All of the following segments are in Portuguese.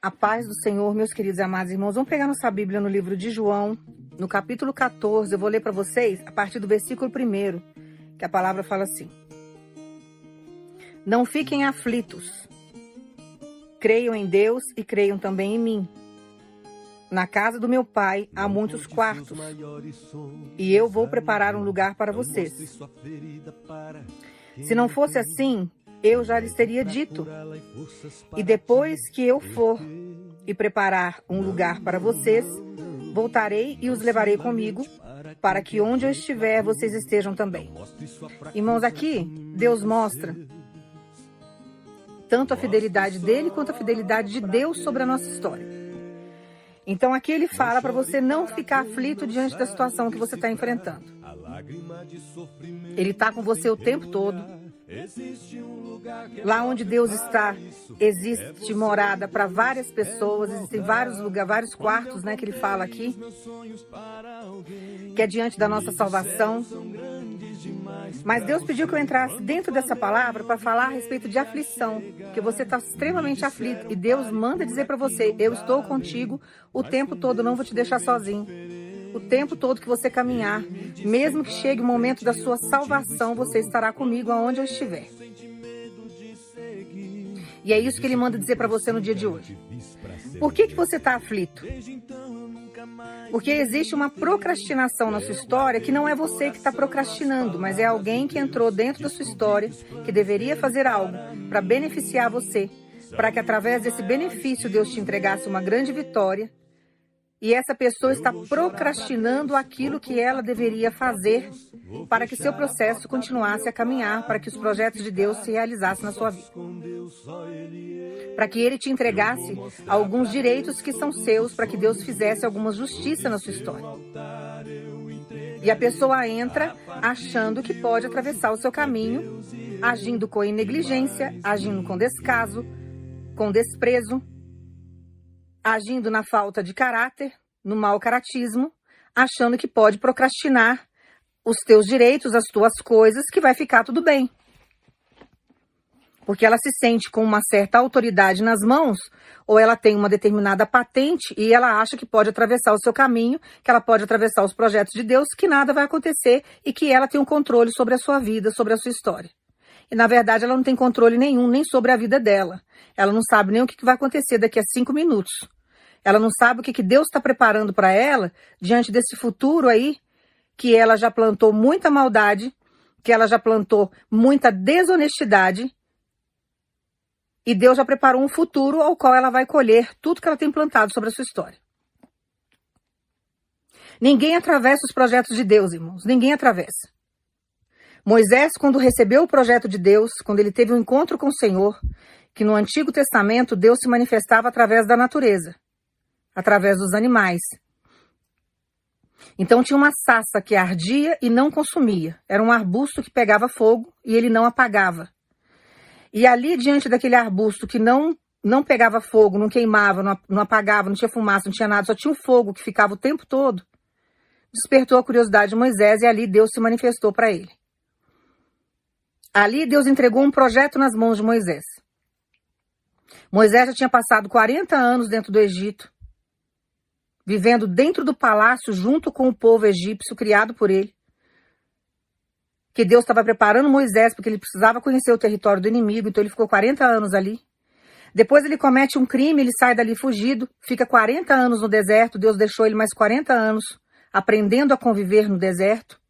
A paz do Senhor, meus queridos e amados irmãos. Vamos pegar nossa Bíblia no livro de João, no capítulo 14. Eu vou ler para vocês a partir do versículo 1, que a palavra fala assim: Não fiquem aflitos. Creiam em Deus e creiam também em mim. Na casa do meu pai há muitos quartos, e eu vou preparar um lugar para vocês. Se não fosse assim, eu já lhes teria dito. E depois que eu for e preparar um lugar para vocês, voltarei e os levarei comigo, para que onde eu estiver, vocês estejam também. Irmãos, aqui Deus mostra tanto a fidelidade dele quanto a fidelidade de Deus sobre a nossa história. Então aqui ele fala para você não ficar aflito diante da situação que você está enfrentando. Ele está com você o tempo todo. Lá onde Deus está, existe morada para várias pessoas, existem vários lugares, vários quartos, né, que ele fala aqui, que é diante da nossa salvação. Mas Deus pediu que eu entrasse dentro dessa palavra para falar a respeito de aflição, que você está extremamente aflito. E Deus manda dizer para você: eu estou contigo o tempo todo, não vou te deixar sozinho o tempo todo que você caminhar, mesmo que chegue o momento da sua salvação, você estará comigo aonde eu estiver. E é isso que ele manda dizer para você no dia de hoje. Por que, que você está aflito? Porque existe uma procrastinação na sua história que não é você que está procrastinando, mas é alguém que entrou dentro da sua história, que deveria fazer algo para beneficiar você, para que através desse benefício Deus te entregasse uma grande vitória e essa pessoa está procrastinando aquilo que ela deveria fazer para que seu processo continuasse a caminhar, para que os projetos de Deus se realizassem na sua vida. Para que ele te entregasse alguns direitos que são seus, para que Deus fizesse alguma justiça na sua história. E a pessoa entra achando que pode atravessar o seu caminho, agindo com negligência, agindo com descaso, com desprezo, agindo na falta de caráter, no mau caratismo, achando que pode procrastinar os teus direitos, as tuas coisas, que vai ficar tudo bem. Porque ela se sente com uma certa autoridade nas mãos, ou ela tem uma determinada patente e ela acha que pode atravessar o seu caminho, que ela pode atravessar os projetos de Deus, que nada vai acontecer e que ela tem um controle sobre a sua vida, sobre a sua história. E na verdade ela não tem controle nenhum, nem sobre a vida dela. Ela não sabe nem o que vai acontecer daqui a cinco minutos. Ela não sabe o que, que Deus está preparando para ela diante desse futuro aí, que ela já plantou muita maldade, que ela já plantou muita desonestidade. E Deus já preparou um futuro ao qual ela vai colher tudo que ela tem plantado sobre a sua história. Ninguém atravessa os projetos de Deus, irmãos. Ninguém atravessa. Moisés, quando recebeu o projeto de Deus, quando ele teve um encontro com o Senhor, que no Antigo Testamento Deus se manifestava através da natureza através dos animais. Então tinha uma sassa que ardia e não consumia. Era um arbusto que pegava fogo e ele não apagava. E ali diante daquele arbusto que não não pegava fogo, não queimava, não, não apagava, não tinha fumaça, não tinha nada, só tinha um fogo que ficava o tempo todo, despertou a curiosidade de Moisés e ali Deus se manifestou para ele. Ali Deus entregou um projeto nas mãos de Moisés. Moisés já tinha passado 40 anos dentro do Egito vivendo dentro do palácio junto com o povo egípcio criado por ele. Que Deus estava preparando Moisés porque ele precisava conhecer o território do inimigo, então ele ficou 40 anos ali. Depois ele comete um crime, ele sai dali fugido, fica 40 anos no deserto, Deus deixou ele mais 40 anos aprendendo a conviver no deserto,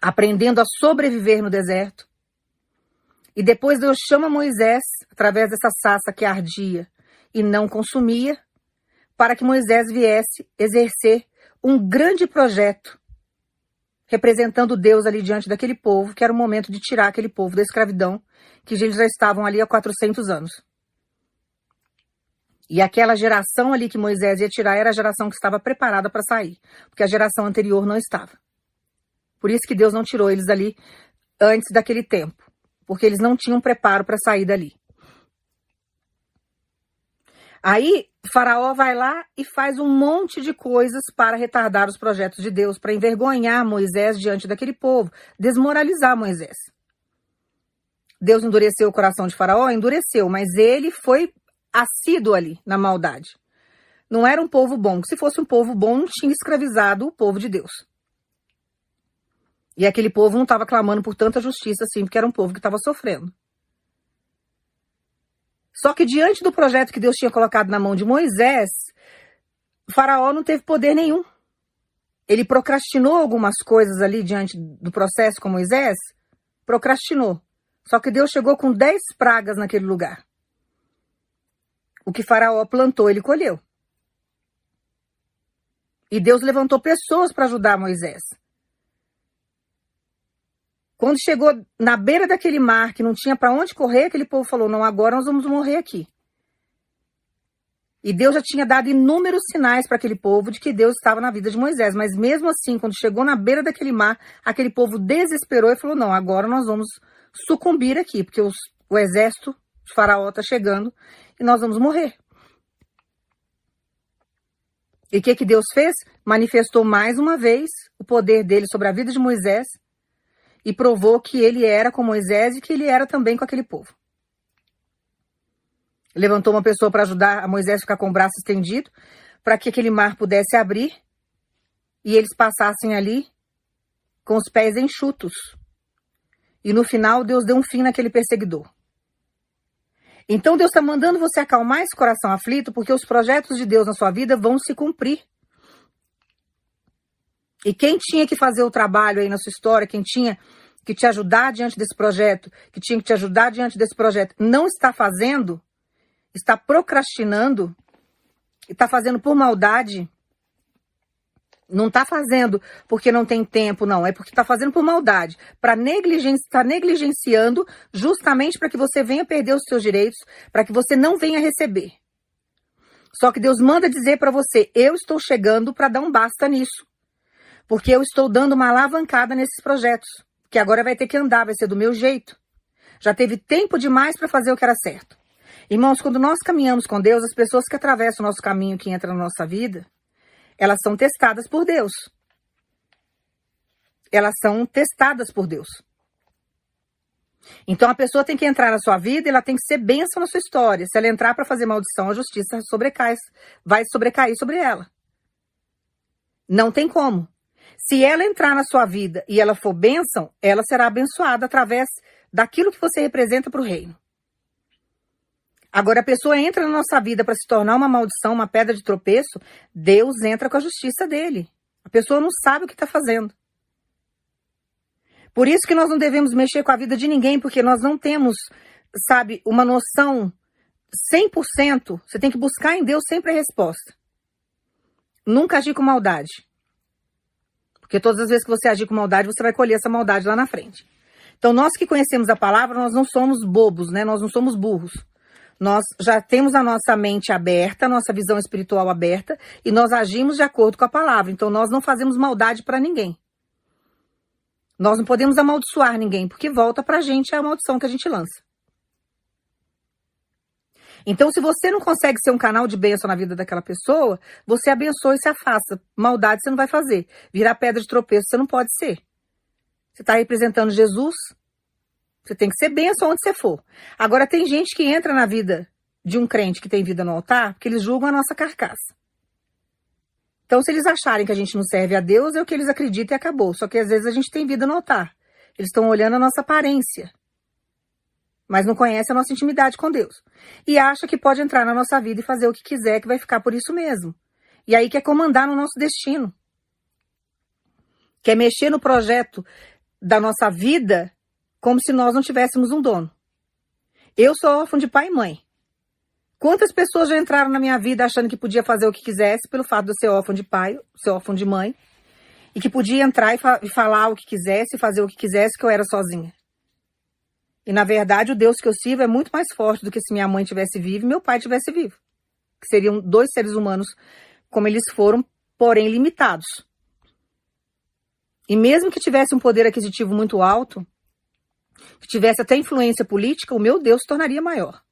aprendendo a sobreviver no deserto. E depois Deus chama Moisés, através dessa sassa que ardia e não consumia, para que Moisés viesse exercer um grande projeto representando Deus ali diante daquele povo, que era o momento de tirar aquele povo da escravidão, que eles já estavam ali há 400 anos. E aquela geração ali que Moisés ia tirar era a geração que estava preparada para sair, porque a geração anterior não estava. Por isso que Deus não tirou eles ali antes daquele tempo, porque eles não tinham preparo para sair dali. Aí Faraó vai lá e faz um monte de coisas para retardar os projetos de Deus, para envergonhar Moisés diante daquele povo, desmoralizar Moisés. Deus endureceu o coração de Faraó? Endureceu, mas ele foi assíduo ali na maldade. Não era um povo bom. Se fosse um povo bom, não tinha escravizado o povo de Deus. E aquele povo não estava clamando por tanta justiça assim, porque era um povo que estava sofrendo. Só que diante do projeto que Deus tinha colocado na mão de Moisés, faraó não teve poder nenhum. Ele procrastinou algumas coisas ali diante do processo com Moisés, procrastinou. Só que Deus chegou com dez pragas naquele lugar. O que Faraó plantou, ele colheu. E Deus levantou pessoas para ajudar Moisés. Quando chegou na beira daquele mar, que não tinha para onde correr, aquele povo falou: Não, agora nós vamos morrer aqui. E Deus já tinha dado inúmeros sinais para aquele povo de que Deus estava na vida de Moisés. Mas mesmo assim, quando chegou na beira daquele mar, aquele povo desesperou e falou: Não, agora nós vamos sucumbir aqui, porque os, o exército de Faraó está chegando e nós vamos morrer. E o que, que Deus fez? Manifestou mais uma vez o poder dele sobre a vida de Moisés e provou que ele era com Moisés e que ele era também com aquele povo. Levantou uma pessoa para ajudar a Moisés ficar com o braço estendido, para que aquele mar pudesse abrir e eles passassem ali com os pés enxutos. E no final, Deus deu um fim naquele perseguidor. Então Deus está mandando você acalmar esse coração aflito, porque os projetos de Deus na sua vida vão se cumprir. E quem tinha que fazer o trabalho aí na sua história, quem tinha que te ajudar diante desse projeto, que tinha que te ajudar diante desse projeto, não está fazendo, está procrastinando, está fazendo por maldade, não está fazendo porque não tem tempo, não. É porque está fazendo por maldade. Para negligenciar, está negligenciando justamente para que você venha perder os seus direitos, para que você não venha receber. Só que Deus manda dizer para você: eu estou chegando para dar um basta nisso. Porque eu estou dando uma alavancada nesses projetos. Que agora vai ter que andar, vai ser do meu jeito. Já teve tempo demais para fazer o que era certo. Irmãos, quando nós caminhamos com Deus, as pessoas que atravessam o nosso caminho, que entram na nossa vida, elas são testadas por Deus. Elas são testadas por Deus. Então a pessoa tem que entrar na sua vida e ela tem que ser bênção na sua história. Se ela entrar para fazer maldição, a justiça sobrecai, vai sobrecair sobre ela. Não tem como. Se ela entrar na sua vida e ela for bênção, ela será abençoada através daquilo que você representa para o reino. Agora, a pessoa entra na nossa vida para se tornar uma maldição, uma pedra de tropeço, Deus entra com a justiça dele. A pessoa não sabe o que está fazendo. Por isso que nós não devemos mexer com a vida de ninguém, porque nós não temos, sabe, uma noção 100%. Você tem que buscar em Deus sempre a resposta. Nunca agir com maldade. Porque todas as vezes que você agir com maldade, você vai colher essa maldade lá na frente. Então, nós que conhecemos a palavra, nós não somos bobos, né? Nós não somos burros. Nós já temos a nossa mente aberta, a nossa visão espiritual aberta, e nós agimos de acordo com a palavra. Então, nós não fazemos maldade para ninguém. Nós não podemos amaldiçoar ninguém, porque volta para a gente a maldição que a gente lança. Então, se você não consegue ser um canal de bênção na vida daquela pessoa, você abençoa e se afasta. Maldade você não vai fazer. Virar pedra de tropeço você não pode ser. Você está representando Jesus, você tem que ser benção onde você for. Agora, tem gente que entra na vida de um crente que tem vida no altar porque eles julgam a nossa carcaça. Então, se eles acharem que a gente não serve a Deus, é o que eles acreditam e acabou. Só que às vezes a gente tem vida no altar. Eles estão olhando a nossa aparência, mas não conhecem a nossa intimidade com Deus. E acha que pode entrar na nossa vida e fazer o que quiser, que vai ficar por isso mesmo. E aí quer comandar no nosso destino. Quer mexer no projeto da nossa vida como se nós não tivéssemos um dono. Eu sou órfão de pai e mãe. Quantas pessoas já entraram na minha vida achando que podia fazer o que quisesse pelo fato de eu ser órfão de pai, ser órfão de mãe, e que podia entrar e, fa e falar o que quisesse, fazer o que quisesse, que eu era sozinha. E na verdade, o Deus que eu sirvo é muito mais forte do que se minha mãe tivesse viva e meu pai tivesse vivo. Que seriam dois seres humanos como eles foram, porém limitados. E mesmo que tivesse um poder aquisitivo muito alto, que tivesse até influência política, o meu Deus se tornaria maior.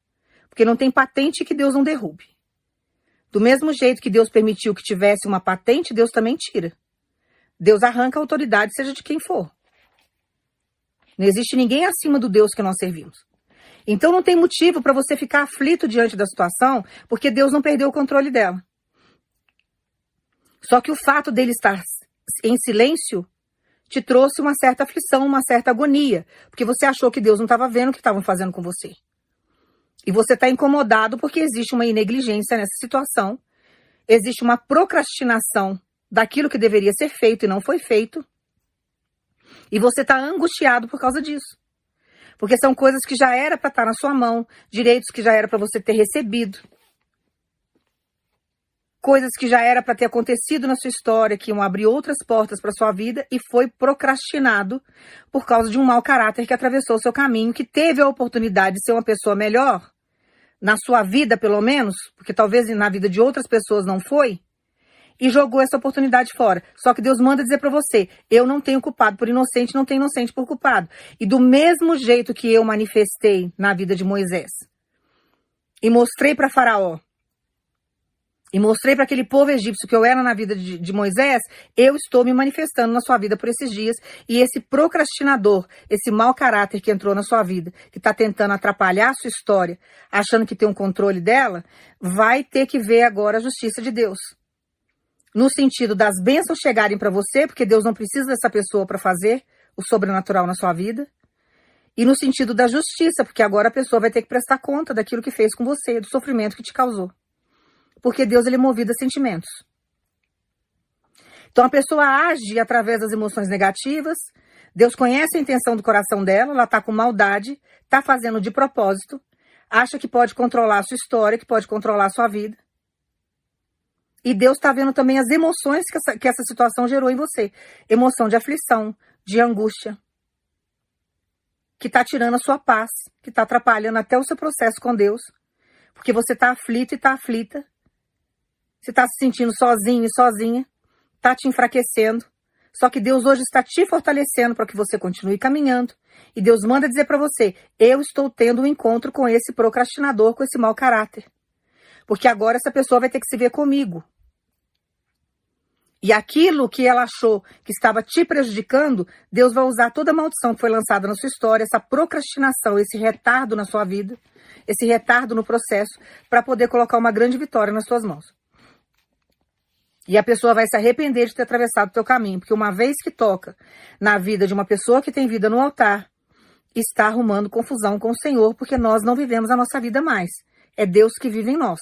Porque não tem patente que Deus não derrube. Do mesmo jeito que Deus permitiu que tivesse uma patente, Deus também tira. Deus arranca a autoridade, seja de quem for. Não existe ninguém acima do Deus que nós servimos. Então não tem motivo para você ficar aflito diante da situação, porque Deus não perdeu o controle dela. Só que o fato dele estar em silêncio te trouxe uma certa aflição, uma certa agonia, porque você achou que Deus não estava vendo o que estavam fazendo com você. E você está incomodado porque existe uma negligência nessa situação, existe uma procrastinação daquilo que deveria ser feito e não foi feito, e você está angustiado por causa disso. Porque são coisas que já era para estar tá na sua mão, direitos que já era para você ter recebido, coisas que já era para ter acontecido na sua história, que iam abrir outras portas para sua vida e foi procrastinado por causa de um mau caráter que atravessou o seu caminho, que teve a oportunidade de ser uma pessoa melhor na sua vida, pelo menos, porque talvez na vida de outras pessoas não foi, e jogou essa oportunidade fora. Só que Deus manda dizer para você: eu não tenho culpado por inocente, não tenho inocente por culpado. E do mesmo jeito que eu manifestei na vida de Moisés e mostrei para Faraó e mostrei para aquele povo egípcio que eu era na vida de, de, Moisés, eu estou me manifestando na sua vida por esses dias. E esse procrastinador, esse mau caráter que entrou na sua vida, que está tentando atrapalhar a sua história, achando que tem um controle dela, vai ter que ver agora a justiça de Deus. No sentido das bênçãos chegarem para você, porque Deus não precisa dessa pessoa para fazer o sobrenatural na sua vida. E no sentido da justiça, porque agora a pessoa vai ter que prestar conta daquilo que fez com você, do sofrimento que te causou porque Deus ele é movido a sentimentos. Então a pessoa age através das emoções negativas. Deus conhece a intenção do coração dela, ela está com maldade, está fazendo de propósito, acha que pode controlar a sua história, que pode controlar a sua vida. E Deus está vendo também as emoções que essa, que essa situação gerou em você. Emoção de aflição, de angústia, que está tirando a sua paz, que está atrapalhando até o seu processo com Deus, porque você está aflito e está aflita, você está se sentindo sozinho e sozinha, está te enfraquecendo. Só que Deus hoje está te fortalecendo para que você continue caminhando. E Deus manda dizer para você: eu estou tendo um encontro com esse procrastinador, com esse mau caráter. Porque agora essa pessoa vai ter que se ver comigo. E aquilo que ela achou que estava te prejudicando, Deus vai usar toda a maldição que foi lançada na sua história, essa procrastinação, esse retardo na sua vida, esse retardo no processo, para poder colocar uma grande vitória nas suas mãos. E a pessoa vai se arrepender de ter atravessado o teu caminho, porque uma vez que toca na vida de uma pessoa que tem vida no altar, está arrumando confusão com o Senhor, porque nós não vivemos a nossa vida mais. É Deus que vive em nós.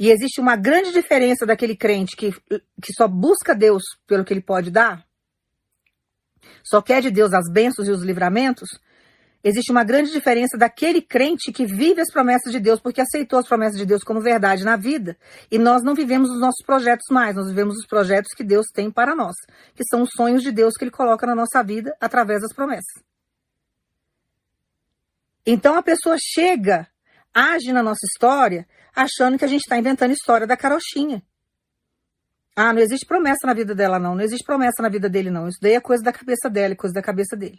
E existe uma grande diferença daquele crente que, que só busca Deus pelo que ele pode dar, só quer de Deus as bênçãos e os livramentos, Existe uma grande diferença daquele crente que vive as promessas de Deus, porque aceitou as promessas de Deus como verdade na vida, e nós não vivemos os nossos projetos mais, nós vivemos os projetos que Deus tem para nós, que são os sonhos de Deus que Ele coloca na nossa vida através das promessas. Então a pessoa chega, age na nossa história, achando que a gente está inventando história da carochinha. Ah, não existe promessa na vida dela, não. Não existe promessa na vida dele, não. Isso daí é coisa da cabeça dela, é coisa da cabeça dele.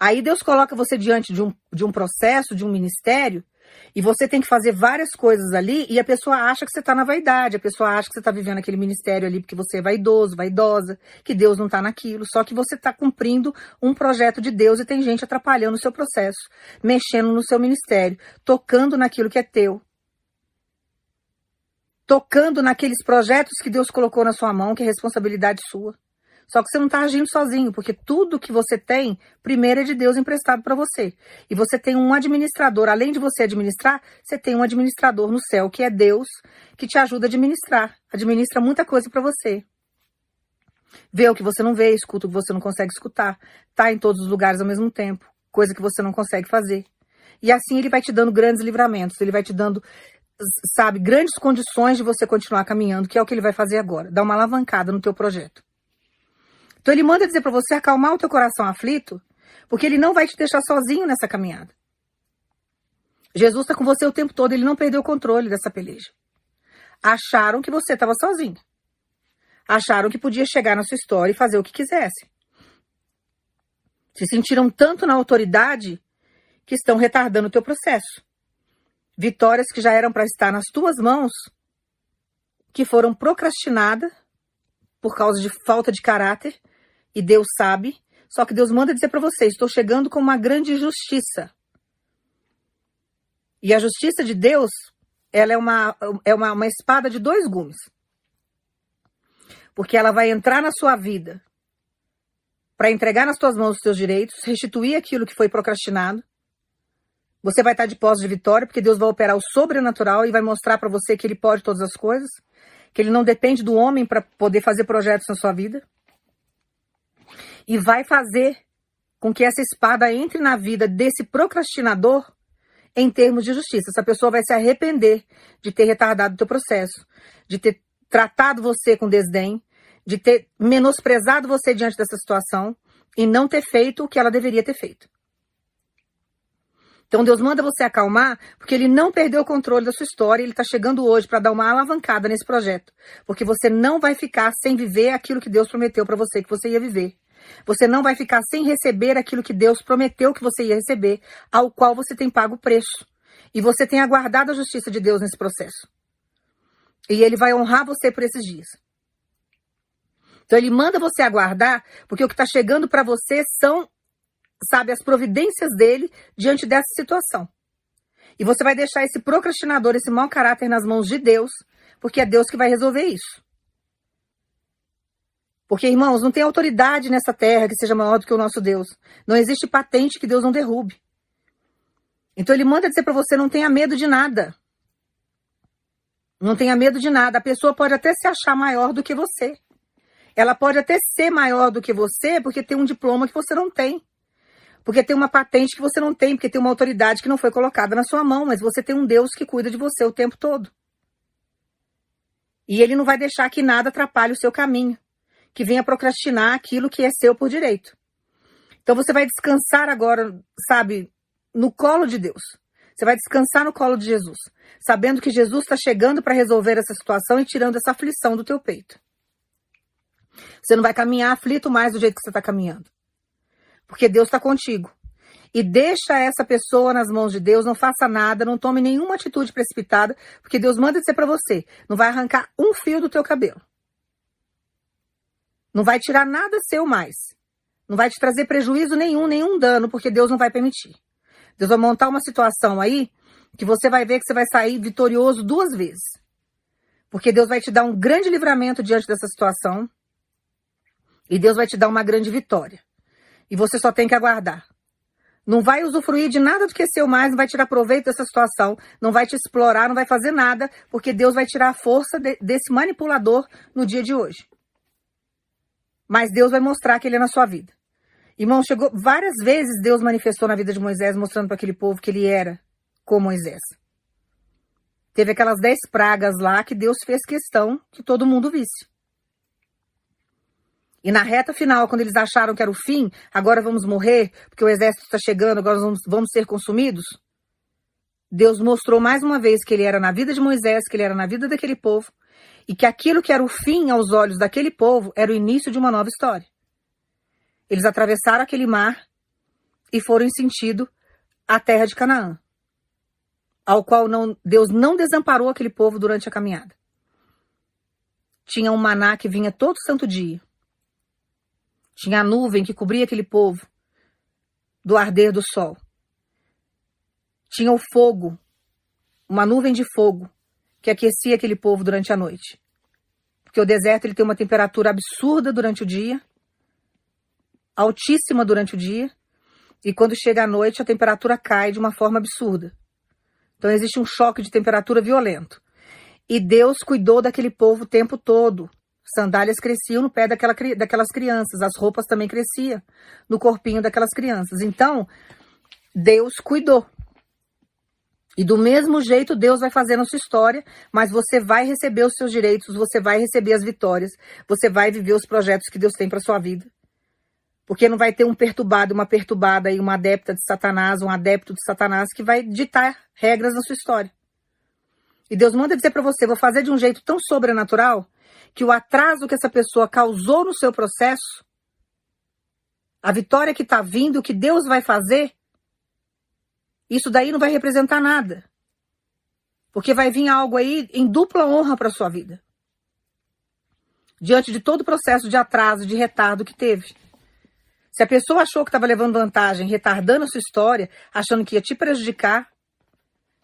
Aí Deus coloca você diante de um, de um processo, de um ministério, e você tem que fazer várias coisas ali, e a pessoa acha que você está na vaidade, a pessoa acha que você está vivendo aquele ministério ali porque você é vaidoso, vaidosa, que Deus não está naquilo, só que você está cumprindo um projeto de Deus e tem gente atrapalhando o seu processo, mexendo no seu ministério, tocando naquilo que é teu. Tocando naqueles projetos que Deus colocou na sua mão, que é responsabilidade sua. Só que você não está agindo sozinho, porque tudo que você tem, primeiro é de Deus emprestado para você. E você tem um administrador, além de você administrar, você tem um administrador no céu, que é Deus, que te ajuda a administrar. Administra muita coisa para você. Vê o que você não vê, escuta o que você não consegue escutar. Tá em todos os lugares ao mesmo tempo, coisa que você não consegue fazer. E assim ele vai te dando grandes livramentos, ele vai te dando sabe, grandes condições de você continuar caminhando, que é o que ele vai fazer agora, dar uma alavancada no teu projeto. Então ele manda dizer para você acalmar o teu coração aflito, porque ele não vai te deixar sozinho nessa caminhada. Jesus está com você o tempo todo, ele não perdeu o controle dessa peleja. Acharam que você estava sozinho. Acharam que podia chegar na sua história e fazer o que quisesse. Se sentiram tanto na autoridade que estão retardando o teu processo. Vitórias que já eram para estar nas tuas mãos, que foram procrastinadas por causa de falta de caráter e Deus sabe, Só que Deus manda dizer para você: estou chegando com uma grande justiça. E a justiça de Deus, ela é uma, é uma, uma espada de dois gumes. Porque ela vai entrar na sua vida para entregar nas tuas mãos os teus direitos, restituir aquilo que foi procrastinado. Você vai estar de posse de vitória, porque Deus vai operar o sobrenatural e vai mostrar para você que Ele pode todas as coisas, que Ele não depende do homem para poder fazer projetos na sua vida. E vai fazer com que essa espada entre na vida desse procrastinador em termos de justiça. Essa pessoa vai se arrepender de ter retardado o teu processo, de ter tratado você com desdém, de ter menosprezado você diante dessa situação e não ter feito o que ela deveria ter feito. Então Deus manda você acalmar, porque ele não perdeu o controle da sua história, ele está chegando hoje para dar uma alavancada nesse projeto, porque você não vai ficar sem viver aquilo que Deus prometeu para você que você ia viver. Você não vai ficar sem receber aquilo que Deus prometeu que você ia receber, ao qual você tem pago o preço. E você tem aguardado a justiça de Deus nesse processo. E ele vai honrar você por esses dias. Então ele manda você aguardar, porque o que está chegando para você são, sabe, as providências dele diante dessa situação. E você vai deixar esse procrastinador, esse mau caráter nas mãos de Deus, porque é Deus que vai resolver isso. Porque, irmãos, não tem autoridade nessa terra que seja maior do que o nosso Deus. Não existe patente que Deus não derrube. Então ele manda dizer para você: não tenha medo de nada. Não tenha medo de nada. A pessoa pode até se achar maior do que você. Ela pode até ser maior do que você porque tem um diploma que você não tem. Porque tem uma patente que você não tem, porque tem uma autoridade que não foi colocada na sua mão, mas você tem um Deus que cuida de você o tempo todo. E ele não vai deixar que nada atrapalhe o seu caminho, que venha procrastinar aquilo que é seu por direito. Então você vai descansar agora, sabe, no colo de Deus. Você vai descansar no colo de Jesus, sabendo que Jesus está chegando para resolver essa situação e tirando essa aflição do teu peito. Você não vai caminhar aflito mais do jeito que você está caminhando. Porque Deus está contigo. E deixa essa pessoa nas mãos de Deus, não faça nada, não tome nenhuma atitude precipitada, porque Deus manda dizer para você, não vai arrancar um fio do teu cabelo. Não vai tirar nada seu mais. Não vai te trazer prejuízo nenhum, nenhum dano, porque Deus não vai permitir. Deus vai montar uma situação aí que você vai ver que você vai sair vitorioso duas vezes. Porque Deus vai te dar um grande livramento diante dessa situação. E Deus vai te dar uma grande vitória. E você só tem que aguardar. Não vai usufruir de nada do que é seu mais, não vai tirar proveito dessa situação, não vai te explorar, não vai fazer nada, porque Deus vai tirar a força de, desse manipulador no dia de hoje. Mas Deus vai mostrar que ele é na sua vida. Irmão, chegou várias vezes Deus manifestou na vida de Moisés, mostrando para aquele povo que ele era como Moisés. Teve aquelas dez pragas lá que Deus fez questão que todo mundo visse. E na reta final, quando eles acharam que era o fim, agora vamos morrer, porque o exército está chegando, agora vamos, vamos ser consumidos. Deus mostrou mais uma vez que ele era na vida de Moisés, que ele era na vida daquele povo, e que aquilo que era o fim aos olhos daquele povo era o início de uma nova história. Eles atravessaram aquele mar e foram em sentido à terra de Canaã, ao qual não, Deus não desamparou aquele povo durante a caminhada. Tinha um maná que vinha todo santo dia. Tinha a nuvem que cobria aquele povo do arder do sol. Tinha o fogo, uma nuvem de fogo que aquecia aquele povo durante a noite. Porque o deserto ele tem uma temperatura absurda durante o dia, altíssima durante o dia, e quando chega a noite a temperatura cai de uma forma absurda. Então existe um choque de temperatura violento. E Deus cuidou daquele povo o tempo todo. Sandálias cresciam no pé daquela, daquelas crianças, as roupas também cresciam no corpinho daquelas crianças. Então, Deus cuidou. E do mesmo jeito Deus vai fazer na sua história, mas você vai receber os seus direitos, você vai receber as vitórias, você vai viver os projetos que Deus tem para sua vida. Porque não vai ter um perturbado, uma perturbada e uma adepta de Satanás, um adepto de Satanás que vai ditar regras na sua história. E Deus manda dizer para você, vou fazer de um jeito tão sobrenatural que o atraso que essa pessoa causou no seu processo, a vitória que está vindo, o que Deus vai fazer, isso daí não vai representar nada. Porque vai vir algo aí em dupla honra para sua vida. Diante de todo o processo de atraso, de retardo que teve. Se a pessoa achou que estava levando vantagem, retardando a sua história, achando que ia te prejudicar,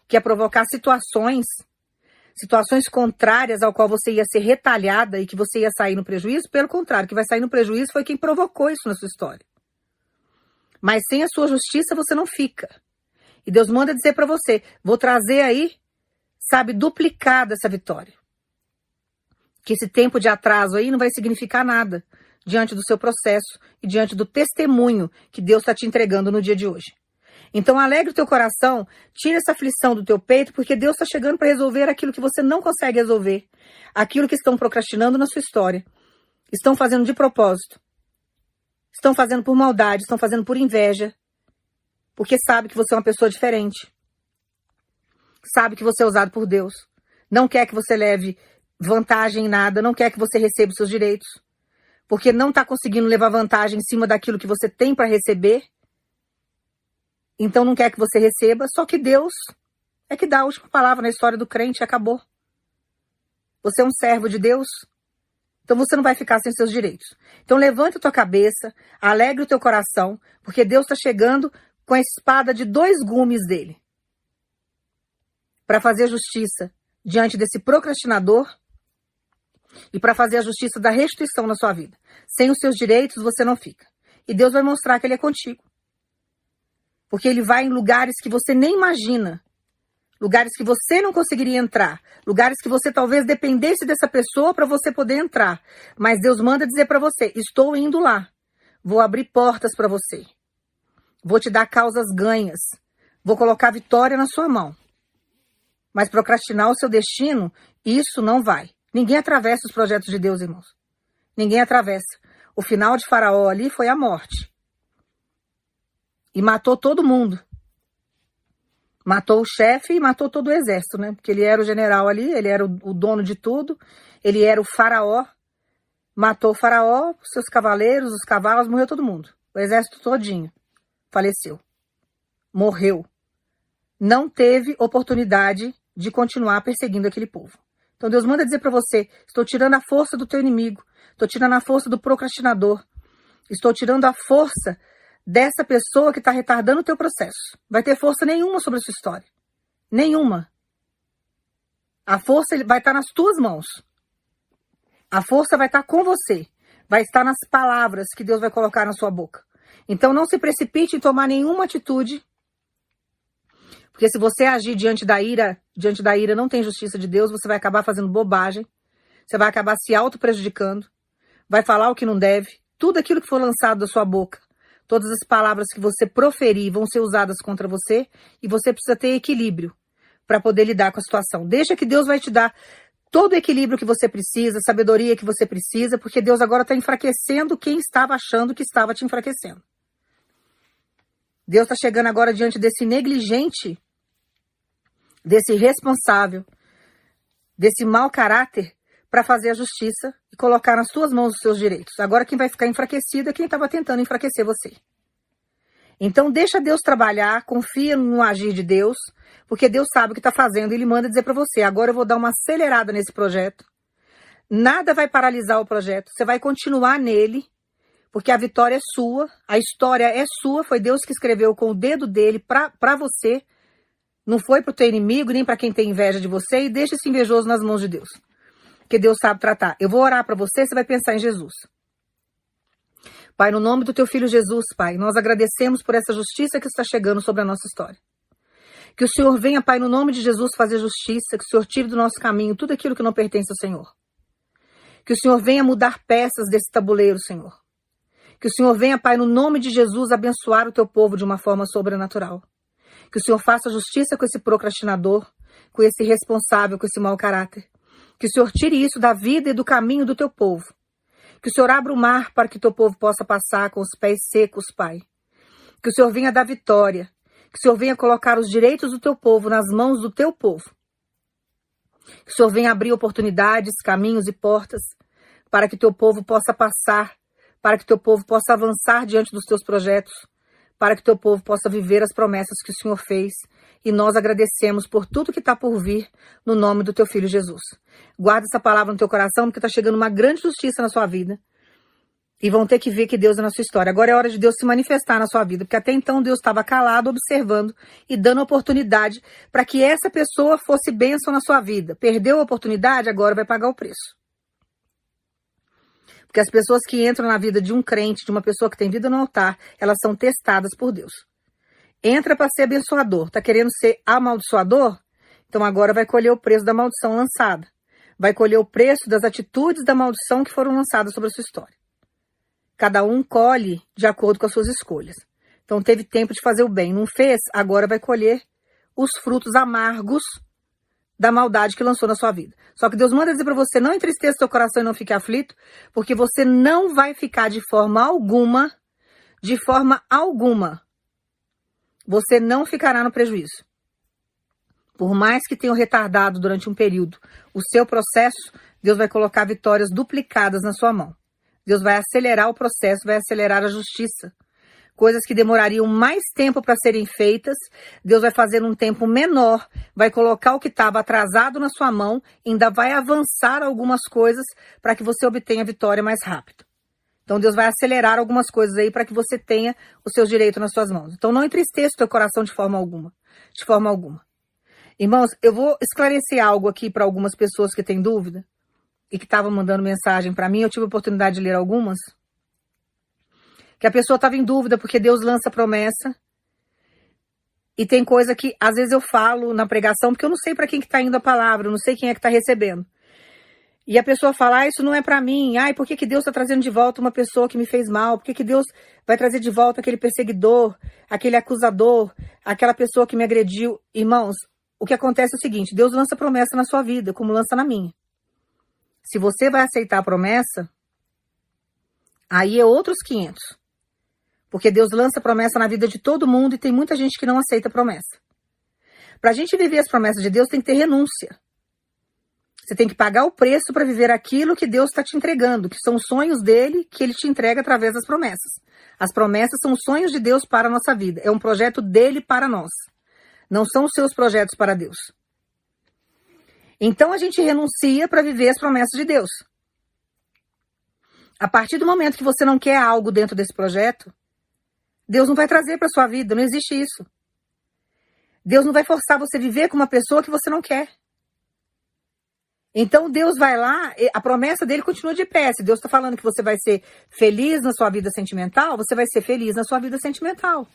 que ia provocar situações, situações contrárias ao qual você ia ser retalhada e que você ia sair no prejuízo, pelo contrário, que vai sair no prejuízo foi quem provocou isso na sua história. Mas sem a sua justiça você não fica. E Deus manda dizer para você: vou trazer aí, sabe, duplicada essa vitória. Que esse tempo de atraso aí não vai significar nada diante do seu processo e diante do testemunho que Deus está te entregando no dia de hoje. Então alegre o teu coração, tira essa aflição do teu peito, porque Deus está chegando para resolver aquilo que você não consegue resolver, aquilo que estão procrastinando na sua história, estão fazendo de propósito, estão fazendo por maldade, estão fazendo por inveja, porque sabe que você é uma pessoa diferente, sabe que você é usado por Deus, não quer que você leve vantagem em nada, não quer que você receba os seus direitos, porque não está conseguindo levar vantagem em cima daquilo que você tem para receber então não quer que você receba, só que Deus é que dá a última palavra na história do crente e acabou. Você é um servo de Deus, então você não vai ficar sem seus direitos. Então levante a tua cabeça, alegre o teu coração, porque Deus está chegando com a espada de dois gumes dele para fazer justiça diante desse procrastinador e para fazer a justiça da restituição na sua vida. Sem os seus direitos você não fica. E Deus vai mostrar que ele é contigo. Porque ele vai em lugares que você nem imagina. Lugares que você não conseguiria entrar. Lugares que você talvez dependesse dessa pessoa para você poder entrar. Mas Deus manda dizer para você: estou indo lá. Vou abrir portas para você. Vou te dar causas ganhas. Vou colocar vitória na sua mão. Mas procrastinar o seu destino, isso não vai. Ninguém atravessa os projetos de Deus, irmãos. Ninguém atravessa. O final de Faraó ali foi a morte e matou todo mundo. Matou o chefe e matou todo o exército, né? Porque ele era o general ali, ele era o, dono de tudo, ele era o faraó. Matou o faraó, seus cavaleiros, os cavalos, morreu todo mundo. O exército todinho faleceu. Morreu. Não teve oportunidade de continuar perseguindo aquele povo. Então Deus manda dizer para você: estou tirando a força do teu inimigo, estou tirando a força do procrastinador, estou tirando a força dessa pessoa que está retardando o teu processo. Vai ter força nenhuma sobre a sua história. Nenhuma. A força vai estar tá nas tuas mãos. A força vai estar tá com você. Vai estar nas palavras que Deus vai colocar na sua boca. Então não se precipite em tomar nenhuma atitude. Porque se você agir diante da ira, diante da ira não tem justiça de Deus, você vai acabar fazendo bobagem. Você vai acabar se auto prejudicando. Vai falar o que não deve. Tudo aquilo que for lançado da sua boca Todas as palavras que você proferir vão ser usadas contra você e você precisa ter equilíbrio para poder lidar com a situação. Deixa que Deus vai te dar todo o equilíbrio que você precisa, sabedoria que você precisa, porque Deus agora está enfraquecendo quem estava achando que estava te enfraquecendo. Deus está chegando agora diante desse negligente, desse irresponsável, desse mau caráter para fazer a justiça e colocar nas suas mãos os seus direitos. Agora quem vai ficar enfraquecido é quem estava tentando enfraquecer você. Então deixa Deus trabalhar, confia no agir de Deus, porque Deus sabe o que está fazendo e Ele manda dizer para você: agora eu vou dar uma acelerada nesse projeto. Nada vai paralisar o projeto, você vai continuar nele, porque a vitória é sua, a história é sua, foi Deus que escreveu com o dedo dele para você, não foi para o teu inimigo, nem para quem tem inveja de você, e deixa esse invejoso nas mãos de Deus que Deus sabe tratar. Eu vou orar para você, você vai pensar em Jesus. Pai, no nome do teu filho Jesus, Pai, nós agradecemos por essa justiça que está chegando sobre a nossa história. Que o Senhor venha, Pai, no nome de Jesus, fazer justiça, que o Senhor tire do nosso caminho tudo aquilo que não pertence ao Senhor. Que o Senhor venha mudar peças desse tabuleiro, Senhor. Que o Senhor venha, Pai, no nome de Jesus, abençoar o teu povo de uma forma sobrenatural. Que o Senhor faça justiça com esse procrastinador, com esse responsável, com esse mau caráter. Que o Senhor tire isso da vida e do caminho do teu povo. Que o Senhor abra o mar para que teu povo possa passar com os pés secos, Pai. Que o Senhor venha dar vitória. Que o Senhor venha colocar os direitos do teu povo nas mãos do teu povo. Que o Senhor venha abrir oportunidades, caminhos e portas para que teu povo possa passar, para que teu povo possa avançar diante dos teus projetos, para que teu povo possa viver as promessas que o Senhor fez e nós agradecemos por tudo que está por vir no nome do teu filho Jesus. Guarda essa palavra no teu coração, porque está chegando uma grande justiça na sua vida. E vão ter que ver que Deus é na sua história. Agora é hora de Deus se manifestar na sua vida, porque até então Deus estava calado, observando e dando oportunidade para que essa pessoa fosse bênção na sua vida. Perdeu a oportunidade, agora vai pagar o preço. Porque as pessoas que entram na vida de um crente, de uma pessoa que tem vida no altar, elas são testadas por Deus. Entra para ser abençoador, tá querendo ser amaldiçoador? Então agora vai colher o preço da maldição lançada. Vai colher o preço das atitudes da maldição que foram lançadas sobre a sua história. Cada um colhe de acordo com as suas escolhas. Então teve tempo de fazer o bem, não fez, agora vai colher os frutos amargos da maldade que lançou na sua vida. Só que Deus manda dizer para você, não entristeça seu coração e não fique aflito, porque você não vai ficar de forma alguma, de forma alguma, você não ficará no prejuízo. Por mais que tenha retardado durante um período o seu processo, Deus vai colocar vitórias duplicadas na sua mão. Deus vai acelerar o processo, vai acelerar a justiça coisas que demorariam mais tempo para serem feitas, Deus vai fazer num tempo menor, vai colocar o que estava atrasado na sua mão, ainda vai avançar algumas coisas para que você obtenha vitória mais rápido. Então Deus vai acelerar algumas coisas aí para que você tenha os seus direitos nas suas mãos. Então não entristeça o teu coração de forma alguma, de forma alguma. Irmãos, eu vou esclarecer algo aqui para algumas pessoas que têm dúvida e que estavam mandando mensagem para mim. Eu tive a oportunidade de ler algumas que a pessoa estava em dúvida porque Deus lança promessa. E tem coisa que às vezes eu falo na pregação porque eu não sei para quem que tá indo a palavra, eu não sei quem é que está recebendo. E a pessoa fala, ah, isso não é para mim. Ai, por que, que Deus está trazendo de volta uma pessoa que me fez mal? Por que, que Deus vai trazer de volta aquele perseguidor, aquele acusador, aquela pessoa que me agrediu? Irmãos, o que acontece é o seguinte: Deus lança promessa na sua vida, como lança na minha. Se você vai aceitar a promessa, aí é outros 500. Porque Deus lança promessa na vida de todo mundo e tem muita gente que não aceita promessa. Para a gente viver as promessas de Deus, tem que ter renúncia. Você tem que pagar o preço para viver aquilo que Deus está te entregando, que são os sonhos dele que ele te entrega através das promessas. As promessas são os sonhos de Deus para a nossa vida. É um projeto dele para nós. Não são os seus projetos para Deus. Então a gente renuncia para viver as promessas de Deus. A partir do momento que você não quer algo dentro desse projeto, Deus não vai trazer para sua vida, não existe isso. Deus não vai forçar você a viver com uma pessoa que você não quer. Então Deus vai lá, a promessa dele continua de pé. Se Deus está falando que você vai ser feliz na sua vida sentimental, você vai ser feliz na sua vida sentimental.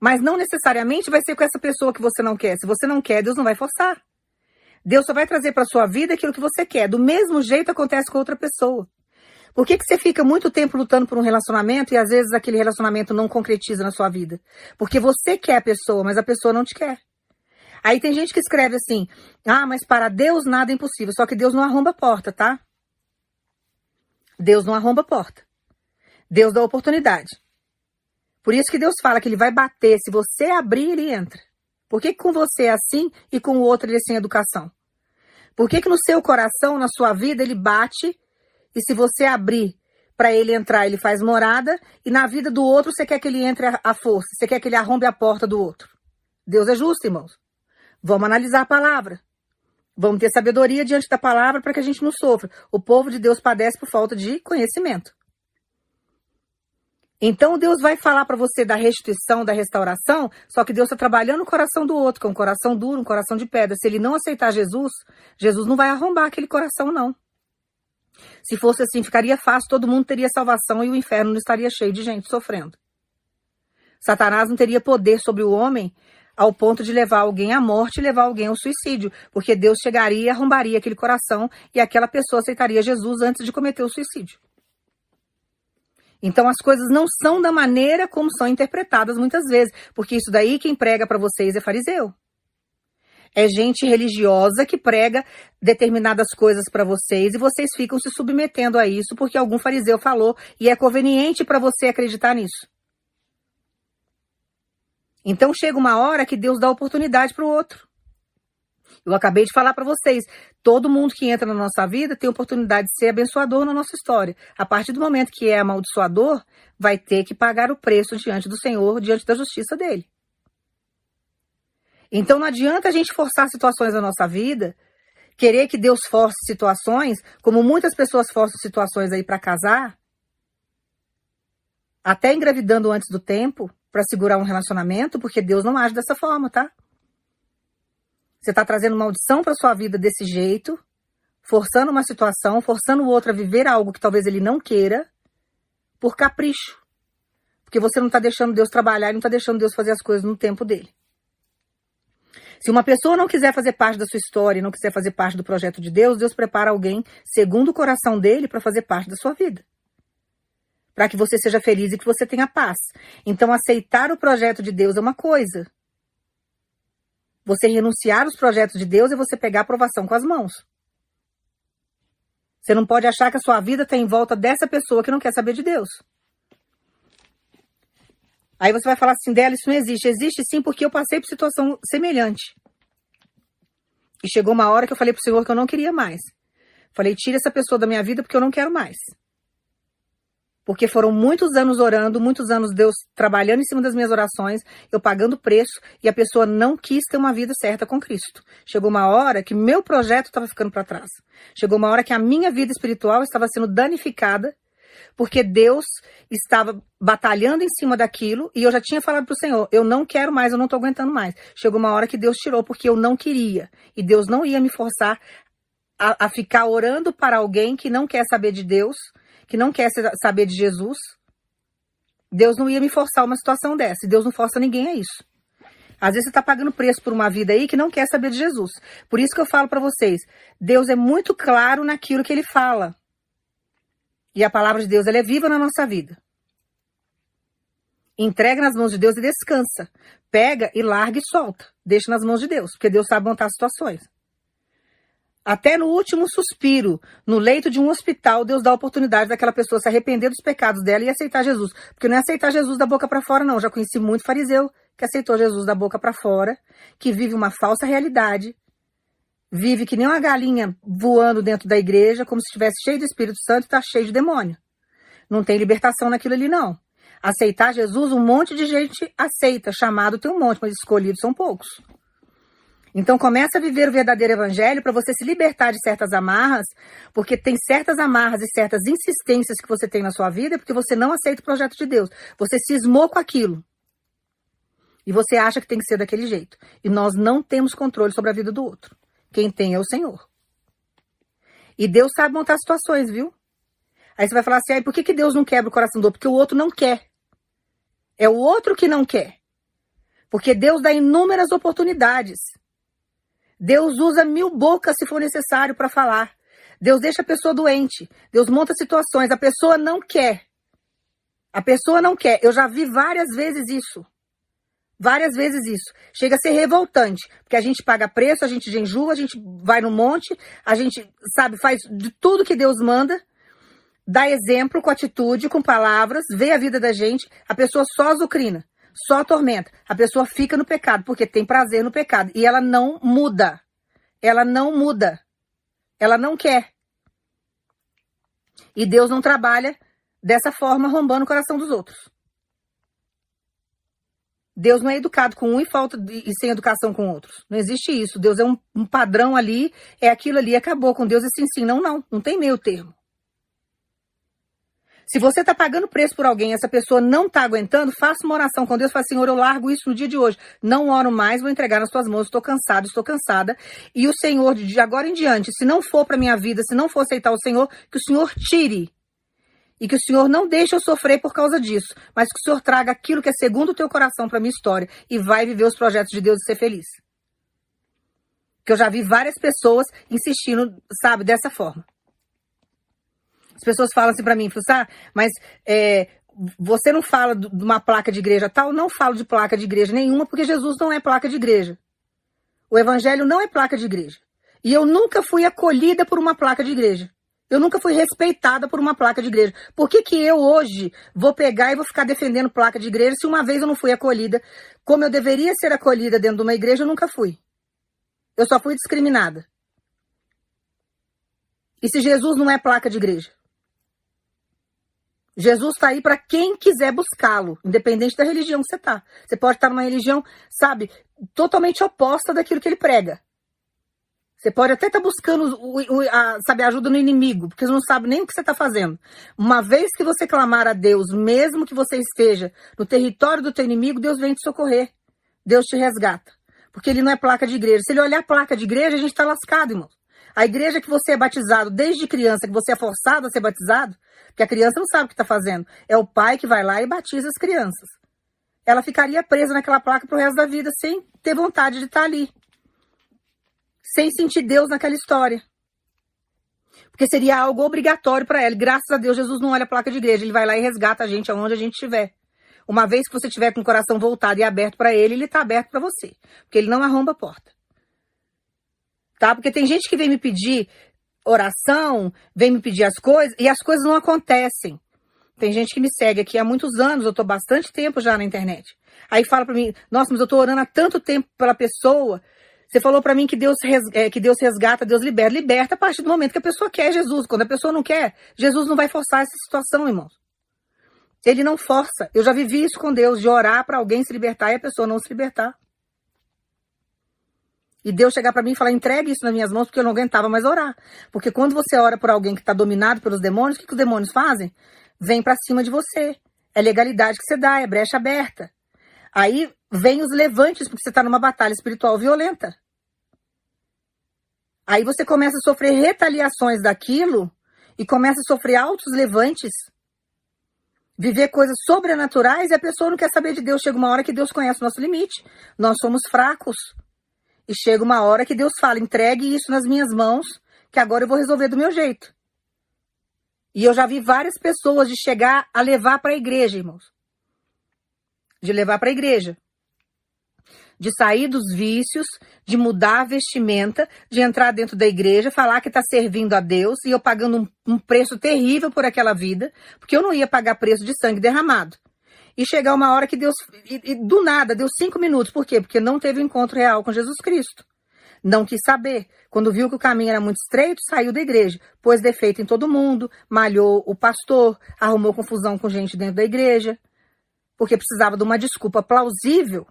Mas não necessariamente vai ser com essa pessoa que você não quer. Se você não quer, Deus não vai forçar. Deus só vai trazer para sua vida aquilo que você quer. Do mesmo jeito acontece com outra pessoa. Por que, que você fica muito tempo lutando por um relacionamento e às vezes aquele relacionamento não concretiza na sua vida? Porque você quer a pessoa, mas a pessoa não te quer. Aí tem gente que escreve assim: ah, mas para Deus nada é impossível. Só que Deus não arromba a porta, tá? Deus não arromba a porta. Deus dá oportunidade. Por isso que Deus fala que ele vai bater. Se você abrir, ele entra. Por que, que com você é assim e com o outro ele é sem educação? Por que, que no seu coração, na sua vida, ele bate e se você abrir para ele entrar, ele faz morada, e na vida do outro você quer que ele entre à força, você quer que ele arrombe a porta do outro. Deus é justo, irmãos. Vamos analisar a palavra. Vamos ter sabedoria diante da palavra para que a gente não sofra. O povo de Deus padece por falta de conhecimento. Então Deus vai falar para você da restituição, da restauração, só que Deus está trabalhando o coração do outro, que é um coração duro, um coração de pedra. Se ele não aceitar Jesus, Jesus não vai arrombar aquele coração, não. Se fosse assim, ficaria fácil, todo mundo teria salvação e o inferno não estaria cheio de gente sofrendo. Satanás não teria poder sobre o homem ao ponto de levar alguém à morte e levar alguém ao suicídio, porque Deus chegaria e arrombaria aquele coração e aquela pessoa aceitaria Jesus antes de cometer o suicídio. Então as coisas não são da maneira como são interpretadas muitas vezes, porque isso daí quem prega para vocês é fariseu. É gente religiosa que prega determinadas coisas para vocês e vocês ficam se submetendo a isso porque algum fariseu falou e é conveniente para você acreditar nisso. Então chega uma hora que Deus dá oportunidade para o outro. Eu acabei de falar para vocês, todo mundo que entra na nossa vida tem oportunidade de ser abençoador na nossa história. A partir do momento que é amaldiçoador, vai ter que pagar o preço diante do Senhor, diante da justiça dele. Então não adianta a gente forçar situações na nossa vida querer que Deus force situações, como muitas pessoas forçam situações aí para casar, até engravidando antes do tempo, para segurar um relacionamento, porque Deus não age dessa forma, tá? Você está trazendo maldição para sua vida desse jeito, forçando uma situação, forçando o outro a viver algo que talvez ele não queira, por capricho. Porque você não está deixando Deus trabalhar não está deixando Deus fazer as coisas no tempo dele. Se uma pessoa não quiser fazer parte da sua história, não quiser fazer parte do projeto de Deus, Deus prepara alguém segundo o coração dele para fazer parte da sua vida. Para que você seja feliz e que você tenha paz. Então, aceitar o projeto de Deus é uma coisa. Você renunciar aos projetos de Deus é você pegar a aprovação com as mãos. Você não pode achar que a sua vida está em volta dessa pessoa que não quer saber de Deus. Aí você vai falar assim, dela, isso não existe. Existe sim, porque eu passei por situação semelhante. E chegou uma hora que eu falei pro Senhor que eu não queria mais. Falei, tira essa pessoa da minha vida porque eu não quero mais. Porque foram muitos anos orando, muitos anos Deus trabalhando em cima das minhas orações, eu pagando preço, e a pessoa não quis ter uma vida certa com Cristo. Chegou uma hora que meu projeto estava ficando para trás. Chegou uma hora que a minha vida espiritual estava sendo danificada, porque Deus estava batalhando em cima daquilo, e eu já tinha falado para o Senhor, eu não quero mais, eu não estou aguentando mais. Chegou uma hora que Deus tirou, porque eu não queria. E Deus não ia me forçar a, a ficar orando para alguém que não quer saber de Deus, que não quer saber de Jesus, Deus não ia me forçar uma situação dessa. E Deus não força ninguém a isso. Às vezes você está pagando preço por uma vida aí que não quer saber de Jesus. Por isso que eu falo para vocês, Deus é muito claro naquilo que Ele fala. E a palavra de Deus ela é viva na nossa vida. Entrega nas mãos de Deus e descansa. Pega e larga e solta. Deixa nas mãos de Deus, porque Deus sabe montar situações. Até no último suspiro, no leito de um hospital, Deus dá a oportunidade daquela pessoa se arrepender dos pecados dela e aceitar Jesus. Porque não é aceitar Jesus da boca para fora, não. Já conheci muito fariseu que aceitou Jesus da boca para fora, que vive uma falsa realidade, vive que nem uma galinha voando dentro da igreja, como se estivesse cheio do Espírito Santo e está cheio de demônio. Não tem libertação naquilo ali, não. Aceitar Jesus, um monte de gente aceita, chamado tem um monte, mas escolhidos são poucos. Então começa a viver o verdadeiro evangelho para você se libertar de certas amarras, porque tem certas amarras e certas insistências que você tem na sua vida porque você não aceita o projeto de Deus. Você cismou com aquilo. E você acha que tem que ser daquele jeito. E nós não temos controle sobre a vida do outro. Quem tem é o Senhor. E Deus sabe montar situações, viu? Aí você vai falar assim, aí por que, que Deus não quebra o coração do outro? Porque o outro não quer. É o outro que não quer. Porque Deus dá inúmeras oportunidades. Deus usa mil bocas se for necessário para falar. Deus deixa a pessoa doente. Deus monta situações. A pessoa não quer. A pessoa não quer. Eu já vi várias vezes isso. Várias vezes isso. Chega a ser revoltante. Porque a gente paga preço, a gente genjua, a gente vai no monte, a gente, sabe, faz de tudo que Deus manda. Dá exemplo com atitude, com palavras, vê a vida da gente. A pessoa só azucrina só tormenta. A pessoa fica no pecado porque tem prazer no pecado e ela não muda. Ela não muda. Ela não quer. E Deus não trabalha dessa forma roubando o coração dos outros. Deus não é educado com um e falta de, e sem educação com outros. Não existe isso. Deus é um, um padrão ali, é aquilo ali, acabou. Com Deus é assim, sim, não, não. Não tem meio termo. Se você está pagando preço por alguém, essa pessoa não está aguentando, faça uma oração com Deus, fala, Senhor, eu largo isso no dia de hoje. Não oro mais, vou entregar nas tuas mãos, estou cansado, estou cansada. E o Senhor, de agora em diante, se não for para minha vida, se não for aceitar o Senhor, que o Senhor tire. E que o Senhor não deixe eu sofrer por causa disso, mas que o Senhor traga aquilo que é segundo o teu coração para minha história e vai viver os projetos de Deus e ser feliz. Que eu já vi várias pessoas insistindo, sabe, dessa forma. As pessoas falam assim para mim, ah, mas é, você não fala de uma placa de igreja tal? Não falo de placa de igreja nenhuma, porque Jesus não é placa de igreja. O evangelho não é placa de igreja. E eu nunca fui acolhida por uma placa de igreja. Eu nunca fui respeitada por uma placa de igreja. Por que, que eu hoje vou pegar e vou ficar defendendo placa de igreja se uma vez eu não fui acolhida como eu deveria ser acolhida dentro de uma igreja? Eu nunca fui. Eu só fui discriminada. E se Jesus não é placa de igreja? Jesus está aí para quem quiser buscá-lo, independente da religião que você está. Você pode estar numa religião, sabe, totalmente oposta daquilo que ele prega. Você pode até estar tá buscando o, o, a, sabe, ajuda no inimigo, porque você não sabe nem o que você está fazendo. Uma vez que você clamar a Deus, mesmo que você esteja no território do teu inimigo, Deus vem te socorrer. Deus te resgata. Porque ele não é placa de igreja. Se ele olhar placa de igreja, a gente está lascado, irmão. A igreja que você é batizado desde criança, que você é forçado a ser batizado, porque a criança não sabe o que está fazendo. É o pai que vai lá e batiza as crianças. Ela ficaria presa naquela placa pro resto da vida sem ter vontade de estar tá ali sem sentir Deus naquela história. Porque seria algo obrigatório para ela. Graças a Deus, Jesus não olha a placa de igreja, ele vai lá e resgata a gente aonde a gente estiver. Uma vez que você tiver com o coração voltado e aberto para ele, ele está aberto para você. Porque ele não arromba a porta. Tá? Porque tem gente que vem me pedir oração, vem me pedir as coisas, e as coisas não acontecem. Tem gente que me segue aqui há muitos anos, eu estou bastante tempo já na internet. Aí fala para mim, nossa, mas eu estou orando há tanto tempo pela pessoa, você falou para mim que Deus, é, que Deus resgata, Deus liberta. Liberta a partir do momento que a pessoa quer Jesus. Quando a pessoa não quer, Jesus não vai forçar essa situação, irmãos. Ele não força. Eu já vivi isso com Deus, de orar para alguém se libertar e a pessoa não se libertar. E Deus chegar para mim e falar: entregue isso nas minhas mãos, porque eu não aguentava mais orar. Porque quando você ora por alguém que está dominado pelos demônios, o que, que os demônios fazem? Vem para cima de você. É legalidade que você dá, é brecha aberta. Aí vem os levantes, porque você está numa batalha espiritual violenta. Aí você começa a sofrer retaliações daquilo e começa a sofrer altos levantes, viver coisas sobrenaturais e a pessoa não quer saber de Deus. Chega uma hora que Deus conhece o nosso limite. Nós somos fracos. E chega uma hora que Deus fala: entregue isso nas minhas mãos, que agora eu vou resolver do meu jeito. E eu já vi várias pessoas de chegar a levar para a igreja, irmãos. De levar para a igreja de sair dos vícios, de mudar a vestimenta, de entrar dentro da igreja, falar que está servindo a Deus e eu pagando um, um, preço terrível por aquela vida, porque eu não ia pagar preço de sangue derramado. E chegar uma hora que Deus, e, e do nada, deu cinco minutos. Por quê? Porque não teve um encontro real com Jesus Cristo. Não quis saber. Quando viu que o caminho era muito estreito, saiu da igreja. Pôs defeito em todo mundo, malhou o pastor, arrumou confusão com gente dentro da igreja, porque precisava de uma desculpa plausível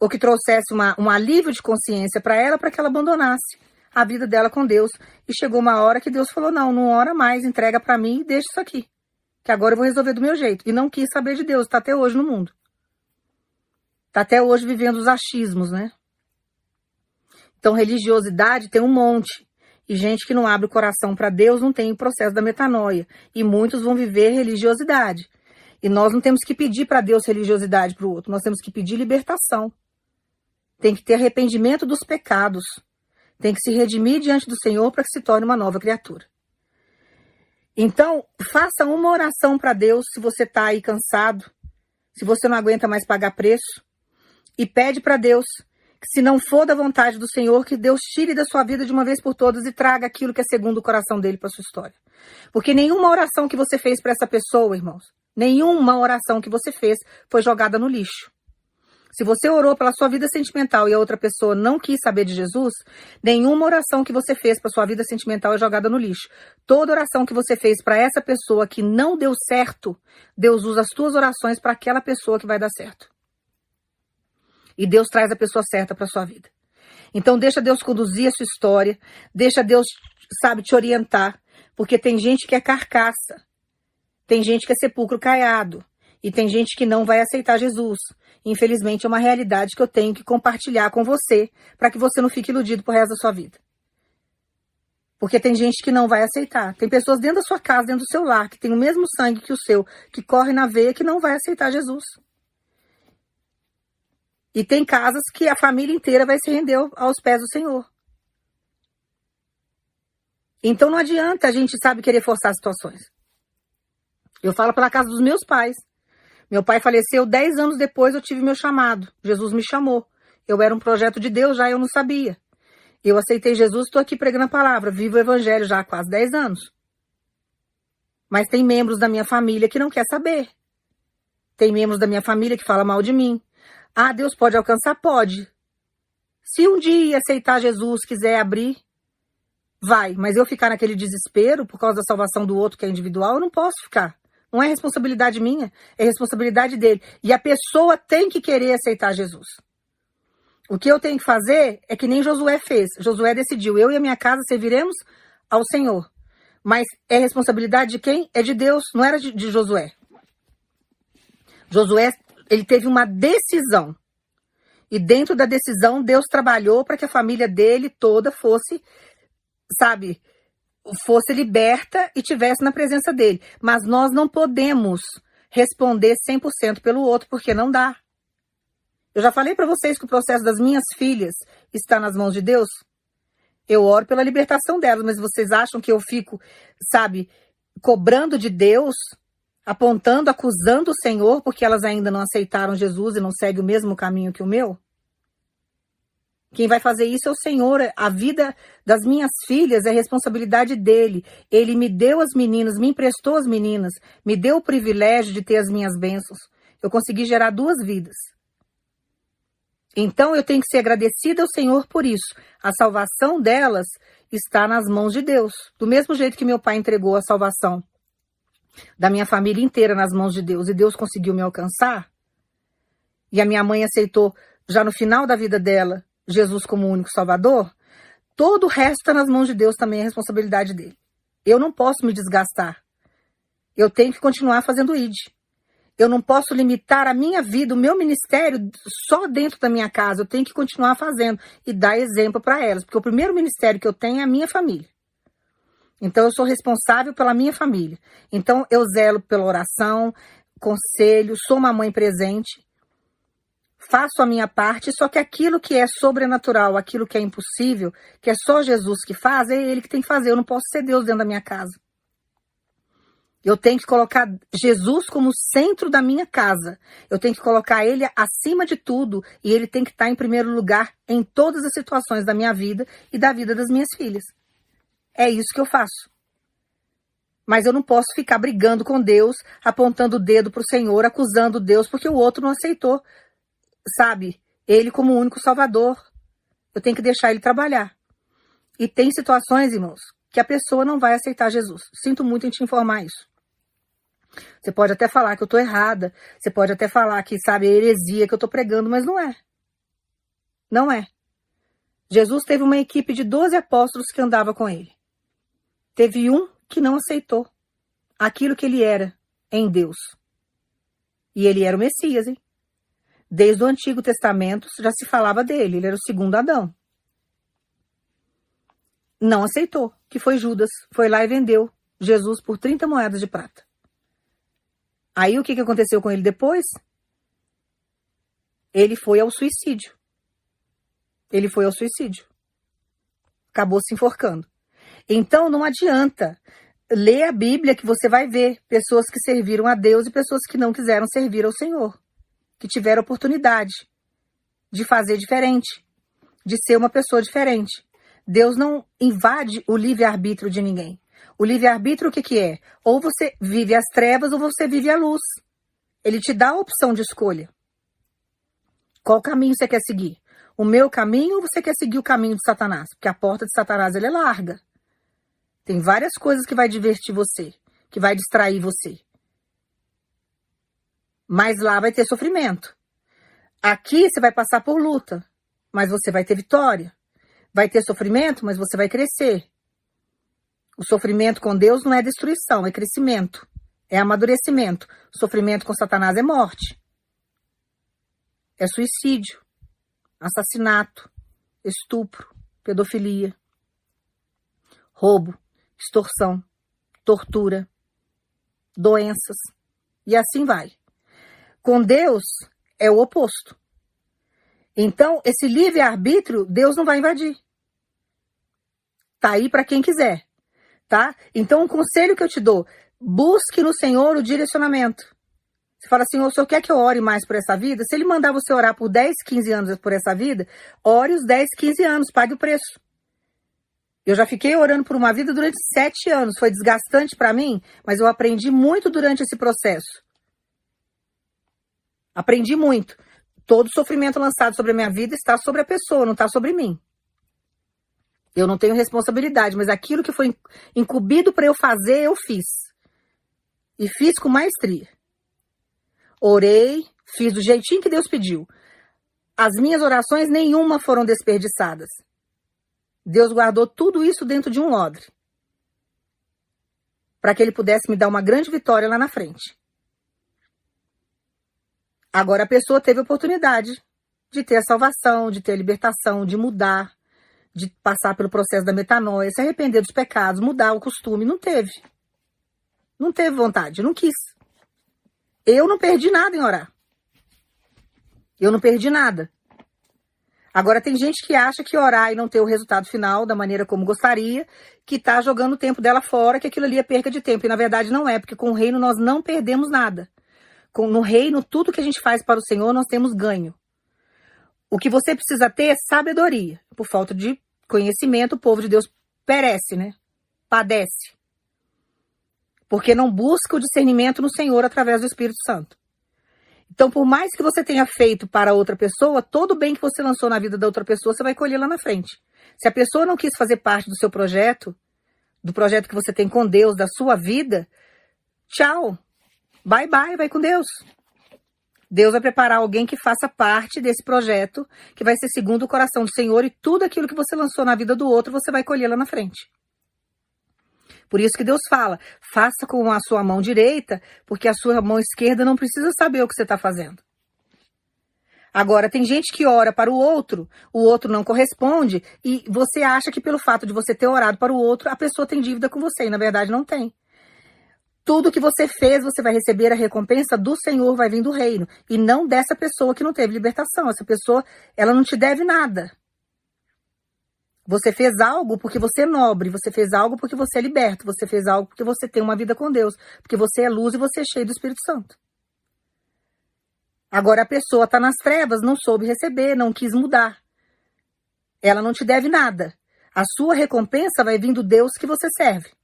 ou que trouxesse uma, um alívio de consciência para ela, para que ela abandonasse a vida dela com Deus. E chegou uma hora que Deus falou: não, não ora mais, entrega para mim e deixa isso aqui. Que agora eu vou resolver do meu jeito. E não quis saber de Deus, está até hoje no mundo. Está até hoje vivendo os achismos, né? Então, religiosidade tem um monte. E gente que não abre o coração para Deus não tem o processo da metanoia. E muitos vão viver religiosidade. E nós não temos que pedir para Deus religiosidade para o outro, nós temos que pedir libertação. Tem que ter arrependimento dos pecados. Tem que se redimir diante do Senhor para que se torne uma nova criatura. Então, faça uma oração para Deus se você está aí cansado, se você não aguenta mais pagar preço, e pede para Deus que, se não for da vontade do Senhor, que Deus tire da sua vida de uma vez por todas e traga aquilo que é segundo o coração dele para sua história. Porque nenhuma oração que você fez para essa pessoa, irmãos, nenhuma oração que você fez foi jogada no lixo. Se você orou pela sua vida sentimental e a outra pessoa não quis saber de Jesus, nenhuma oração que você fez para sua vida sentimental é jogada no lixo. Toda oração que você fez para essa pessoa que não deu certo, Deus usa as suas orações para aquela pessoa que vai dar certo. E Deus traz a pessoa certa para sua vida. Então deixa Deus conduzir a sua história, deixa Deus, sabe, te orientar, porque tem gente que é carcaça, tem gente que é sepulcro caiado, e tem gente que não vai aceitar Jesus. Infelizmente, é uma realidade que eu tenho que compartilhar com você, para que você não fique iludido pro resto da sua vida. Porque tem gente que não vai aceitar. Tem pessoas dentro da sua casa, dentro do seu lar, que tem o mesmo sangue que o seu, que corre na veia, que não vai aceitar Jesus. E tem casas que a família inteira vai se render aos pés do Senhor. Então não adianta a gente, sabe, querer forçar situações. Eu falo pela casa dos meus pais. Meu pai faleceu dez anos depois, eu tive meu chamado. Jesus me chamou. Eu era um projeto de Deus, já eu não sabia. Eu aceitei Jesus, estou aqui pregando a palavra, vivo o evangelho já há quase dez anos. Mas tem membros da minha família que não quer saber. Tem membros da minha família que fala mal de mim. Ah, Deus pode alcançar? Pode. Se um dia aceitar Jesus, quiser abrir, vai. Mas eu ficar naquele desespero por causa da salvação do outro que é individual, eu não posso ficar. Não é responsabilidade minha, é responsabilidade dele. E a pessoa tem que querer aceitar Jesus. O que eu tenho que fazer é que nem Josué fez. Josué decidiu: eu e a minha casa serviremos ao Senhor. Mas é responsabilidade de quem? É de Deus, não era de, de Josué. Josué, ele teve uma decisão. E dentro da decisão, Deus trabalhou para que a família dele toda fosse, sabe, fosse liberta e tivesse na presença dele. Mas nós não podemos responder 100% pelo outro, porque não dá. Eu já falei para vocês que o processo das minhas filhas está nas mãos de Deus. Eu oro pela libertação delas, mas vocês acham que eu fico, sabe, cobrando de Deus, apontando, acusando o Senhor porque elas ainda não aceitaram Jesus e não seguem o mesmo caminho que o meu? Quem vai fazer isso é o Senhor. A vida das minhas filhas é responsabilidade dele. Ele me deu as meninas, me emprestou as meninas, me deu o privilégio de ter as minhas bênçãos. Eu consegui gerar duas vidas. Então eu tenho que ser agradecida ao Senhor por isso. A salvação delas está nas mãos de Deus. Do mesmo jeito que meu pai entregou a salvação da minha família inteira nas mãos de Deus e Deus conseguiu me alcançar, e a minha mãe aceitou já no final da vida dela Jesus como o único Salvador, todo o resto está nas mãos de Deus também, é responsabilidade dele. Eu não posso me desgastar. Eu tenho que continuar fazendo ID. Eu não posso limitar a minha vida, o meu ministério, só dentro da minha casa. Eu tenho que continuar fazendo e dar exemplo para elas, porque o primeiro ministério que eu tenho é a minha família. Então eu sou responsável pela minha família. Então eu zelo pela oração, conselho, sou uma mãe presente faço a minha parte, só que aquilo que é sobrenatural, aquilo que é impossível, que é só Jesus que faz, é ele que tem que fazer. Eu não posso ser Deus dentro da minha casa. Eu tenho que colocar Jesus como centro da minha casa. Eu tenho que colocar ele acima de tudo e ele tem que estar em primeiro lugar em todas as situações da minha vida e da vida das minhas filhas. É isso que eu faço. Mas eu não posso ficar brigando com Deus, apontando o dedo para o Senhor, acusando Deus porque o outro não aceitou sabe, ele como o único salvador. Eu tenho que deixar ele trabalhar. E tem situações, irmãos, que a pessoa não vai aceitar Jesus. Sinto muito em te informar isso. Você pode até falar que eu estou errada, você pode até falar que, sabe, é heresia que eu estou pregando, mas não é. Não é. Jesus teve uma equipe de 12 apóstolos que andava com ele. Teve um que não aceitou aquilo que ele era em Deus. E ele era o Messias, hein? Desde o Antigo Testamento já se falava dele, ele era o segundo Adão. Não aceitou, que foi Judas, foi lá e vendeu Jesus por 30 moedas de prata. Aí o que, que aconteceu com ele depois? Ele foi ao suicídio. Ele foi ao suicídio. Acabou se enforcando. Então não adianta ler a Bíblia que você vai ver pessoas que serviram a Deus e pessoas que não quiseram servir ao Senhor que tiveram oportunidade de fazer diferente, de ser uma pessoa diferente. Deus não invade o livre-arbítrio de ninguém. O livre-arbítrio o que, que é? Ou você vive as trevas ou você vive a luz. Ele te dá a opção de escolha. Qual caminho você quer seguir? O meu caminho ou você quer seguir o caminho de Satanás? Porque a porta de Satanás é larga. Tem várias coisas que vai divertir você, que vai distrair você. Mas lá vai ter sofrimento. Aqui você vai passar por luta, mas você vai ter vitória. Vai ter sofrimento, mas você vai crescer. O sofrimento com Deus não é destruição, é crescimento, é amadurecimento. O sofrimento com Satanás é morte, é suicídio, assassinato, estupro, pedofilia, roubo, extorsão, tortura, doenças e assim vai. Com Deus é o oposto. Então, esse livre-arbítrio, Deus não vai invadir. Tá aí para quem quiser, tá? Então, um conselho que eu te dou, busque no Senhor o direcionamento. Você fala assim, o senhor quer que eu ore mais por essa vida? Se ele mandar você orar por 10, 15 anos por essa vida, ore os 10, 15 anos, pague o preço. Eu já fiquei orando por uma vida durante sete anos. Foi desgastante para mim, mas eu aprendi muito durante esse processo. Aprendi muito. Todo sofrimento lançado sobre a minha vida está sobre a pessoa, não está sobre mim. Eu não tenho responsabilidade, mas aquilo que foi incumbido para eu fazer, eu fiz. E fiz com maestria. Orei, fiz do jeitinho que Deus pediu. as minhas orações nenhuma foram desperdiçadas. Deus guardou tudo isso dentro de um odre. Para que ele pudesse me dar uma grande vitória lá na frente. Agora a pessoa teve a oportunidade de ter a salvação, de ter a libertação, de mudar, de passar pelo processo da metanoia, se arrepender dos pecados, mudar o costume. Não teve. Não teve vontade, não quis. Eu não perdi nada em orar. Eu não perdi nada. Agora tem gente que acha que orar e não ter o resultado final da maneira como gostaria, que tá jogando o tempo dela fora, que aquilo ali é perca de tempo. E na verdade não é, porque com o reino nós não perdemos nada. No reino, tudo que a gente faz para o Senhor, nós temos ganho. O que você precisa ter é sabedoria. Por falta de conhecimento, o povo de Deus perece, né? Padece. Porque não busca o discernimento no Senhor através do Espírito Santo. Então, por mais que você tenha feito para outra pessoa, todo o bem que você lançou na vida da outra pessoa, você vai colher lá na frente. Se a pessoa não quis fazer parte do seu projeto, do projeto que você tem com Deus, da sua vida, tchau. Bye bye, vai com Deus. Deus vai preparar alguém que faça parte desse projeto, que vai ser segundo o coração do Senhor, e tudo aquilo que você lançou na vida do outro, você vai colher lá na frente. Por isso que Deus fala: faça com a sua mão direita, porque a sua mão esquerda não precisa saber o que você está fazendo. Agora, tem gente que ora para o outro, o outro não corresponde, e você acha que pelo fato de você ter orado para o outro, a pessoa tem dívida com você, e na verdade não tem. Tudo que você fez, você vai receber a recompensa do Senhor, vai vir do reino, e não dessa pessoa que não teve libertação. Essa pessoa, ela não te deve nada. Você fez algo porque você é nobre, você fez algo porque você é liberto, você fez algo porque você tem uma vida com Deus, porque você é luz e você é cheio do Espírito Santo. Agora a pessoa está nas trevas, não soube receber, não quis mudar. Ela não te deve nada. A sua recompensa vai vir do Deus que você serve.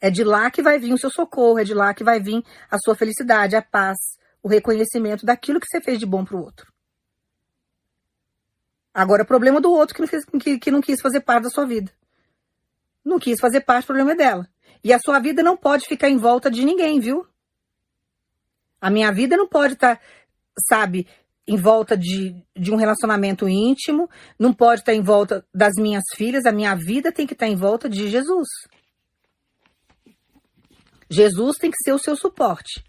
É de lá que vai vir o seu socorro, é de lá que vai vir a sua felicidade, a paz, o reconhecimento daquilo que você fez de bom para o outro. Agora, o problema do outro que não, fez, que, que não quis fazer parte da sua vida. Não quis fazer parte, o problema é dela. E a sua vida não pode ficar em volta de ninguém, viu? A minha vida não pode estar, tá, sabe, em volta de, de um relacionamento íntimo, não pode estar tá em volta das minhas filhas, a minha vida tem que estar tá em volta de Jesus. Jesus tem que ser o seu suporte.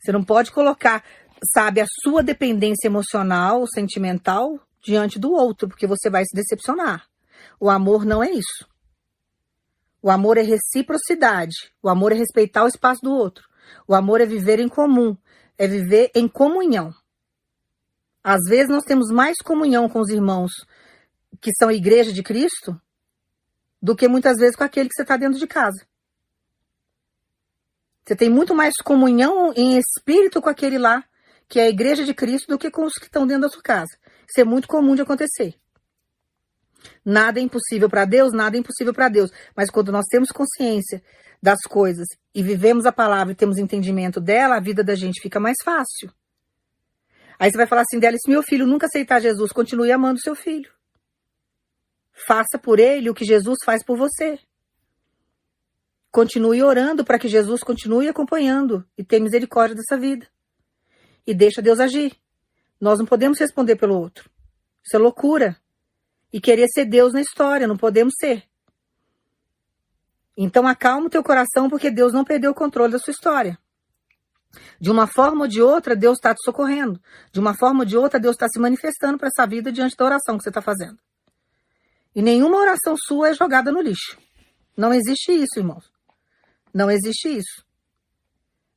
Você não pode colocar, sabe, a sua dependência emocional, sentimental diante do outro, porque você vai se decepcionar. O amor não é isso. O amor é reciprocidade. O amor é respeitar o espaço do outro. O amor é viver em comum, é viver em comunhão. Às vezes nós temos mais comunhão com os irmãos que são igreja de Cristo do que muitas vezes com aquele que você está dentro de casa. Você tem muito mais comunhão em espírito com aquele lá, que é a igreja de Cristo, do que com os que estão dentro da sua casa. Isso é muito comum de acontecer. Nada é impossível para Deus, nada é impossível para Deus. Mas quando nós temos consciência das coisas e vivemos a palavra e temos entendimento dela, a vida da gente fica mais fácil. Aí você vai falar assim dela, se meu filho nunca aceitar Jesus, continue amando seu filho. Faça por ele o que Jesus faz por você. Continue orando para que Jesus continue acompanhando e tenha misericórdia dessa vida. E deixa Deus agir. Nós não podemos responder pelo outro. Isso é loucura. E querer ser Deus na história, não podemos ser. Então acalma o teu coração, porque Deus não perdeu o controle da sua história. De uma forma ou de outra, Deus está te socorrendo. De uma forma ou de outra, Deus está se manifestando para essa vida diante da oração que você está fazendo. E nenhuma oração sua é jogada no lixo. Não existe isso, irmãos. Não existe isso.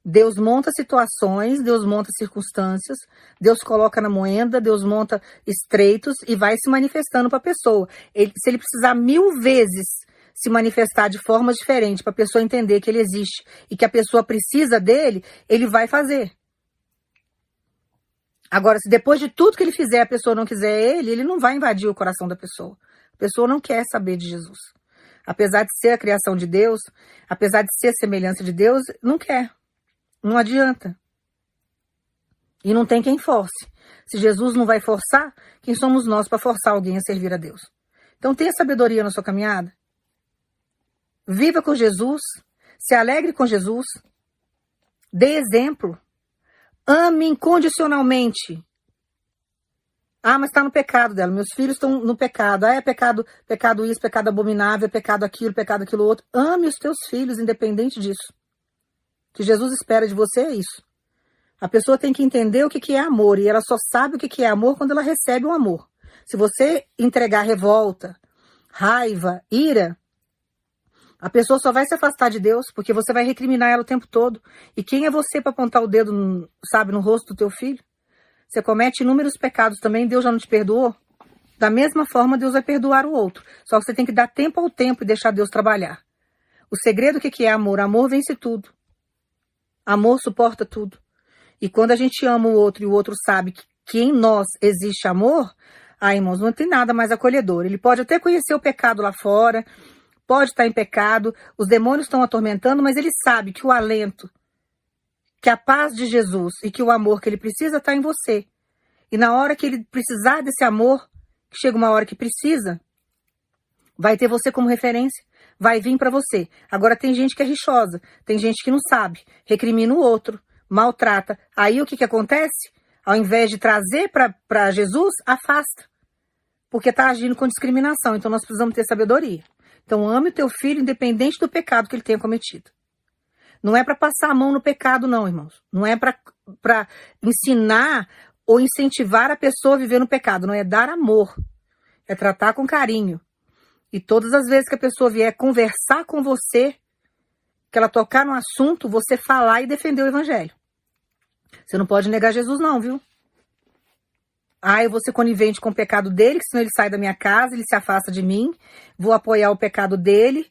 Deus monta situações, Deus monta circunstâncias, Deus coloca na moenda, Deus monta estreitos e vai se manifestando para a pessoa. Ele, se ele precisar mil vezes se manifestar de forma diferente para a pessoa entender que ele existe e que a pessoa precisa dele, ele vai fazer. Agora, se depois de tudo que ele fizer a pessoa não quiser ele, ele não vai invadir o coração da pessoa. A pessoa não quer saber de Jesus. Apesar de ser a criação de Deus, apesar de ser a semelhança de Deus, não quer. Não adianta. E não tem quem force. Se Jesus não vai forçar, quem somos nós para forçar alguém a servir a Deus? Então tenha sabedoria na sua caminhada. Viva com Jesus, se alegre com Jesus, dê exemplo, ame incondicionalmente Ah, mas está no pecado dela. Meus filhos estão no pecado. Ah, é pecado, pecado isso, pecado abominável, é pecado aquilo, pecado aquilo outro. Ame os teus filhos, independente disso. O que Jesus espera de você é isso. A pessoa tem que entender o que, que é amor e ela só sabe o que, que é amor quando ela recebe o amor. Se você entregar revolta, raiva, ira, a pessoa só vai se afastar de Deus porque você vai recriminar ela o tempo todo. E quem é você para apontar o dedo, sabe, no rosto do teu filho? Você comete inúmeros pecados também, Deus já não te perdoou? Da mesma forma, Deus vai perdoar o outro. Só que você tem que dar tempo ao tempo e deixar Deus trabalhar. O segredo o que é amor? Amor vence tudo. Amor suporta tudo. E quando a gente ama o outro e o outro sabe que em nós existe amor, ah, irmãos, não tem nada mais acolhedor. Ele pode até conhecer o pecado lá fora, pode estar em pecado, os demônios estão atormentando, mas ele sabe que o alento, que a paz de Jesus e que o amor que ele precisa está em você. E na hora que ele precisar desse amor, que chega uma hora que precisa, vai ter você como referência, vai vir para você. Agora tem gente que é rixosa, tem gente que não sabe, recrimina o outro, maltrata. Aí o que, que acontece? Ao invés de trazer para Jesus, afasta. Porque está agindo com discriminação. Então nós precisamos ter sabedoria. Então ame o teu filho independente do pecado que ele tenha cometido. Não é para passar a mão no pecado, não, irmãos. Não é para ensinar ou incentivar a pessoa a viver no pecado. Não é dar amor. É tratar com carinho. E todas as vezes que a pessoa vier conversar com você, que ela tocar no assunto, você falar e defender o evangelho. Você não pode negar Jesus, não, viu? Ah, eu vou ser conivente com o pecado dele, que senão ele sai da minha casa, ele se afasta de mim. Vou apoiar o pecado dele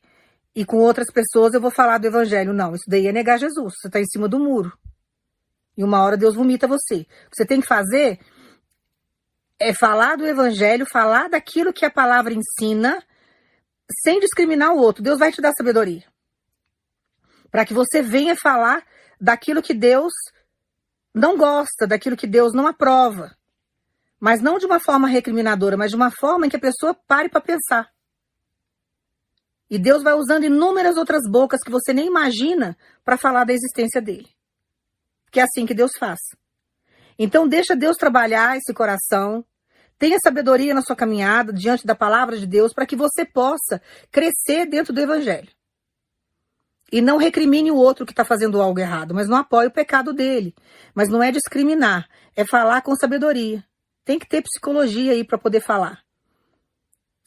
e com outras pessoas eu vou falar do evangelho. Não, isso daí é negar Jesus. Você está em cima do muro. E uma hora Deus vomita você. O que você tem que fazer é falar do evangelho, falar daquilo que a palavra ensina, sem discriminar o outro. Deus vai te dar sabedoria. Para que você venha falar daquilo que Deus não gosta, daquilo que Deus não aprova. Mas não de uma forma recriminadora, mas de uma forma em que a pessoa pare para pensar. E Deus vai usando inúmeras outras bocas que você nem imagina para falar da existência dele. Que é assim que Deus faz. Então deixa Deus trabalhar esse coração. Tenha sabedoria na sua caminhada diante da palavra de Deus para que você possa crescer dentro do evangelho. E não recrimine o outro que está fazendo algo errado, mas não apoie o pecado dele. Mas não é discriminar, é falar com sabedoria. Tem que ter psicologia aí para poder falar.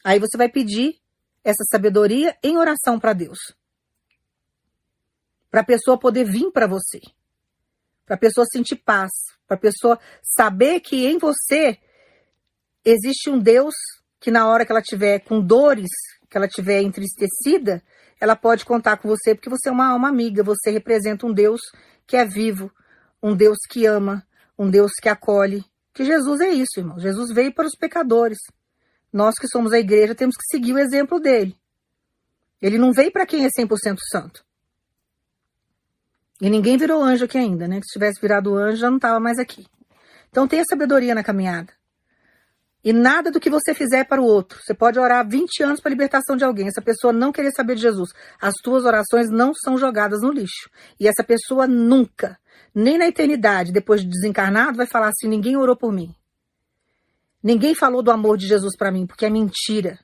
Aí você vai pedir essa sabedoria em oração para Deus. Para a pessoa poder vir para você. Para a pessoa sentir paz. Para a pessoa saber que em você existe um Deus que na hora que ela tiver com dores, que ela tiver entristecida, ela pode contar com você porque você é uma alma amiga, você representa um Deus que é vivo, um Deus que ama, um Deus que acolhe, que Jesus é isso, irmão. Jesus veio para os pecadores. Nós que somos a igreja temos que seguir o exemplo dele. Ele não veio para quem é 100% santo. E ninguém virou anjo aqui ainda, né? Se tivesse virado anjo, já não estava mais aqui. Então tenha sabedoria na caminhada. E nada do que você fizer para o outro. Você pode orar 20 anos para a libertação de alguém. Essa pessoa não querer saber de Jesus. As tuas orações não são jogadas no lixo. E essa pessoa nunca, nem na eternidade, depois de desencarnado, vai falar assim: ninguém orou por mim. Ninguém falou do amor de Jesus para mim, porque é mentira.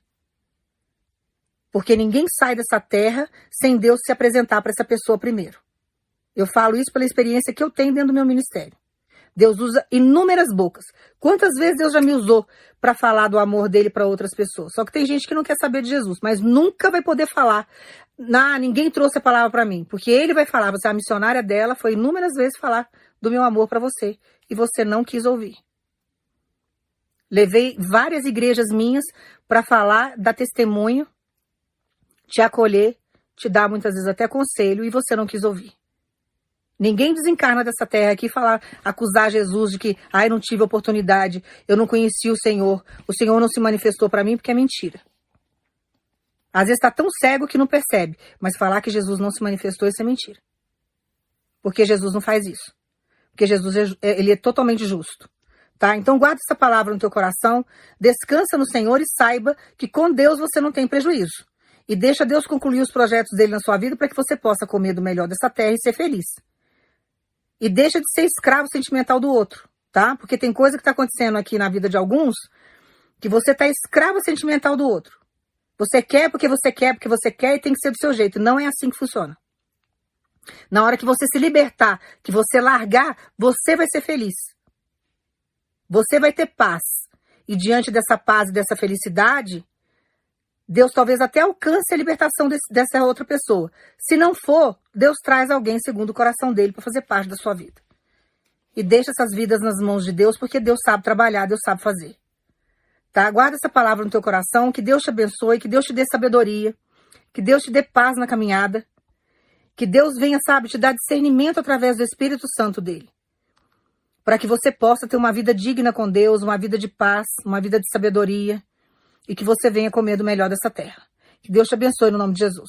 Porque ninguém sai dessa terra sem Deus se apresentar para essa pessoa primeiro. Eu falo isso pela experiência que eu tenho dentro do meu ministério. Deus usa inúmeras bocas. Quantas vezes Deus já me usou para falar do amor dele para outras pessoas? Só que tem gente que não quer saber de Jesus, mas nunca vai poder falar. Ah, ninguém trouxe a palavra para mim, porque ele vai falar. Você é a missionária dela, foi inúmeras vezes falar do meu amor para você e você não quis ouvir. Levei várias igrejas minhas para falar, dar testemunho, te acolher, te dar muitas vezes até conselho e você não quis ouvir. Ninguém desencarna dessa terra aqui falar, acusar Jesus de que, ai, não tive oportunidade, eu não conheci o Senhor, o Senhor não se manifestou para mim, porque é mentira. Às vezes está tão cego que não percebe, mas falar que Jesus não se manifestou, isso é mentira. Porque Jesus não faz isso. Porque Jesus é, é, ele é totalmente justo. Tá? Então guarda essa palavra no teu coração, descansa no Senhor e saiba que com Deus você não tem prejuízo. E deixa Deus concluir os projetos dele na sua vida para que você possa comer do melhor dessa terra e ser feliz. E deixa de ser escravo sentimental do outro. tá? Porque tem coisa que está acontecendo aqui na vida de alguns que você tá escravo sentimental do outro. Você quer porque você quer, porque você quer e tem que ser do seu jeito. Não é assim que funciona. Na hora que você se libertar, que você largar, você vai ser feliz. Você vai ter paz. E diante dessa paz e dessa felicidade, Deus talvez até alcance a libertação desse, dessa outra pessoa. Se não for, Deus traz alguém segundo o coração dele para fazer parte da sua vida. E deixa essas vidas nas mãos de Deus, porque Deus sabe trabalhar, Deus sabe fazer. Tá? Guarda essa palavra no teu coração, que Deus te abençoe, que Deus te dê sabedoria, que Deus te dê paz na caminhada, que Deus venha, sabe, te dar discernimento através do Espírito Santo dele. Para que você possa ter uma vida digna com Deus, uma vida de paz, uma vida de sabedoria e que você venha comer do melhor dessa terra. Que Deus te abençoe no nome de Jesus.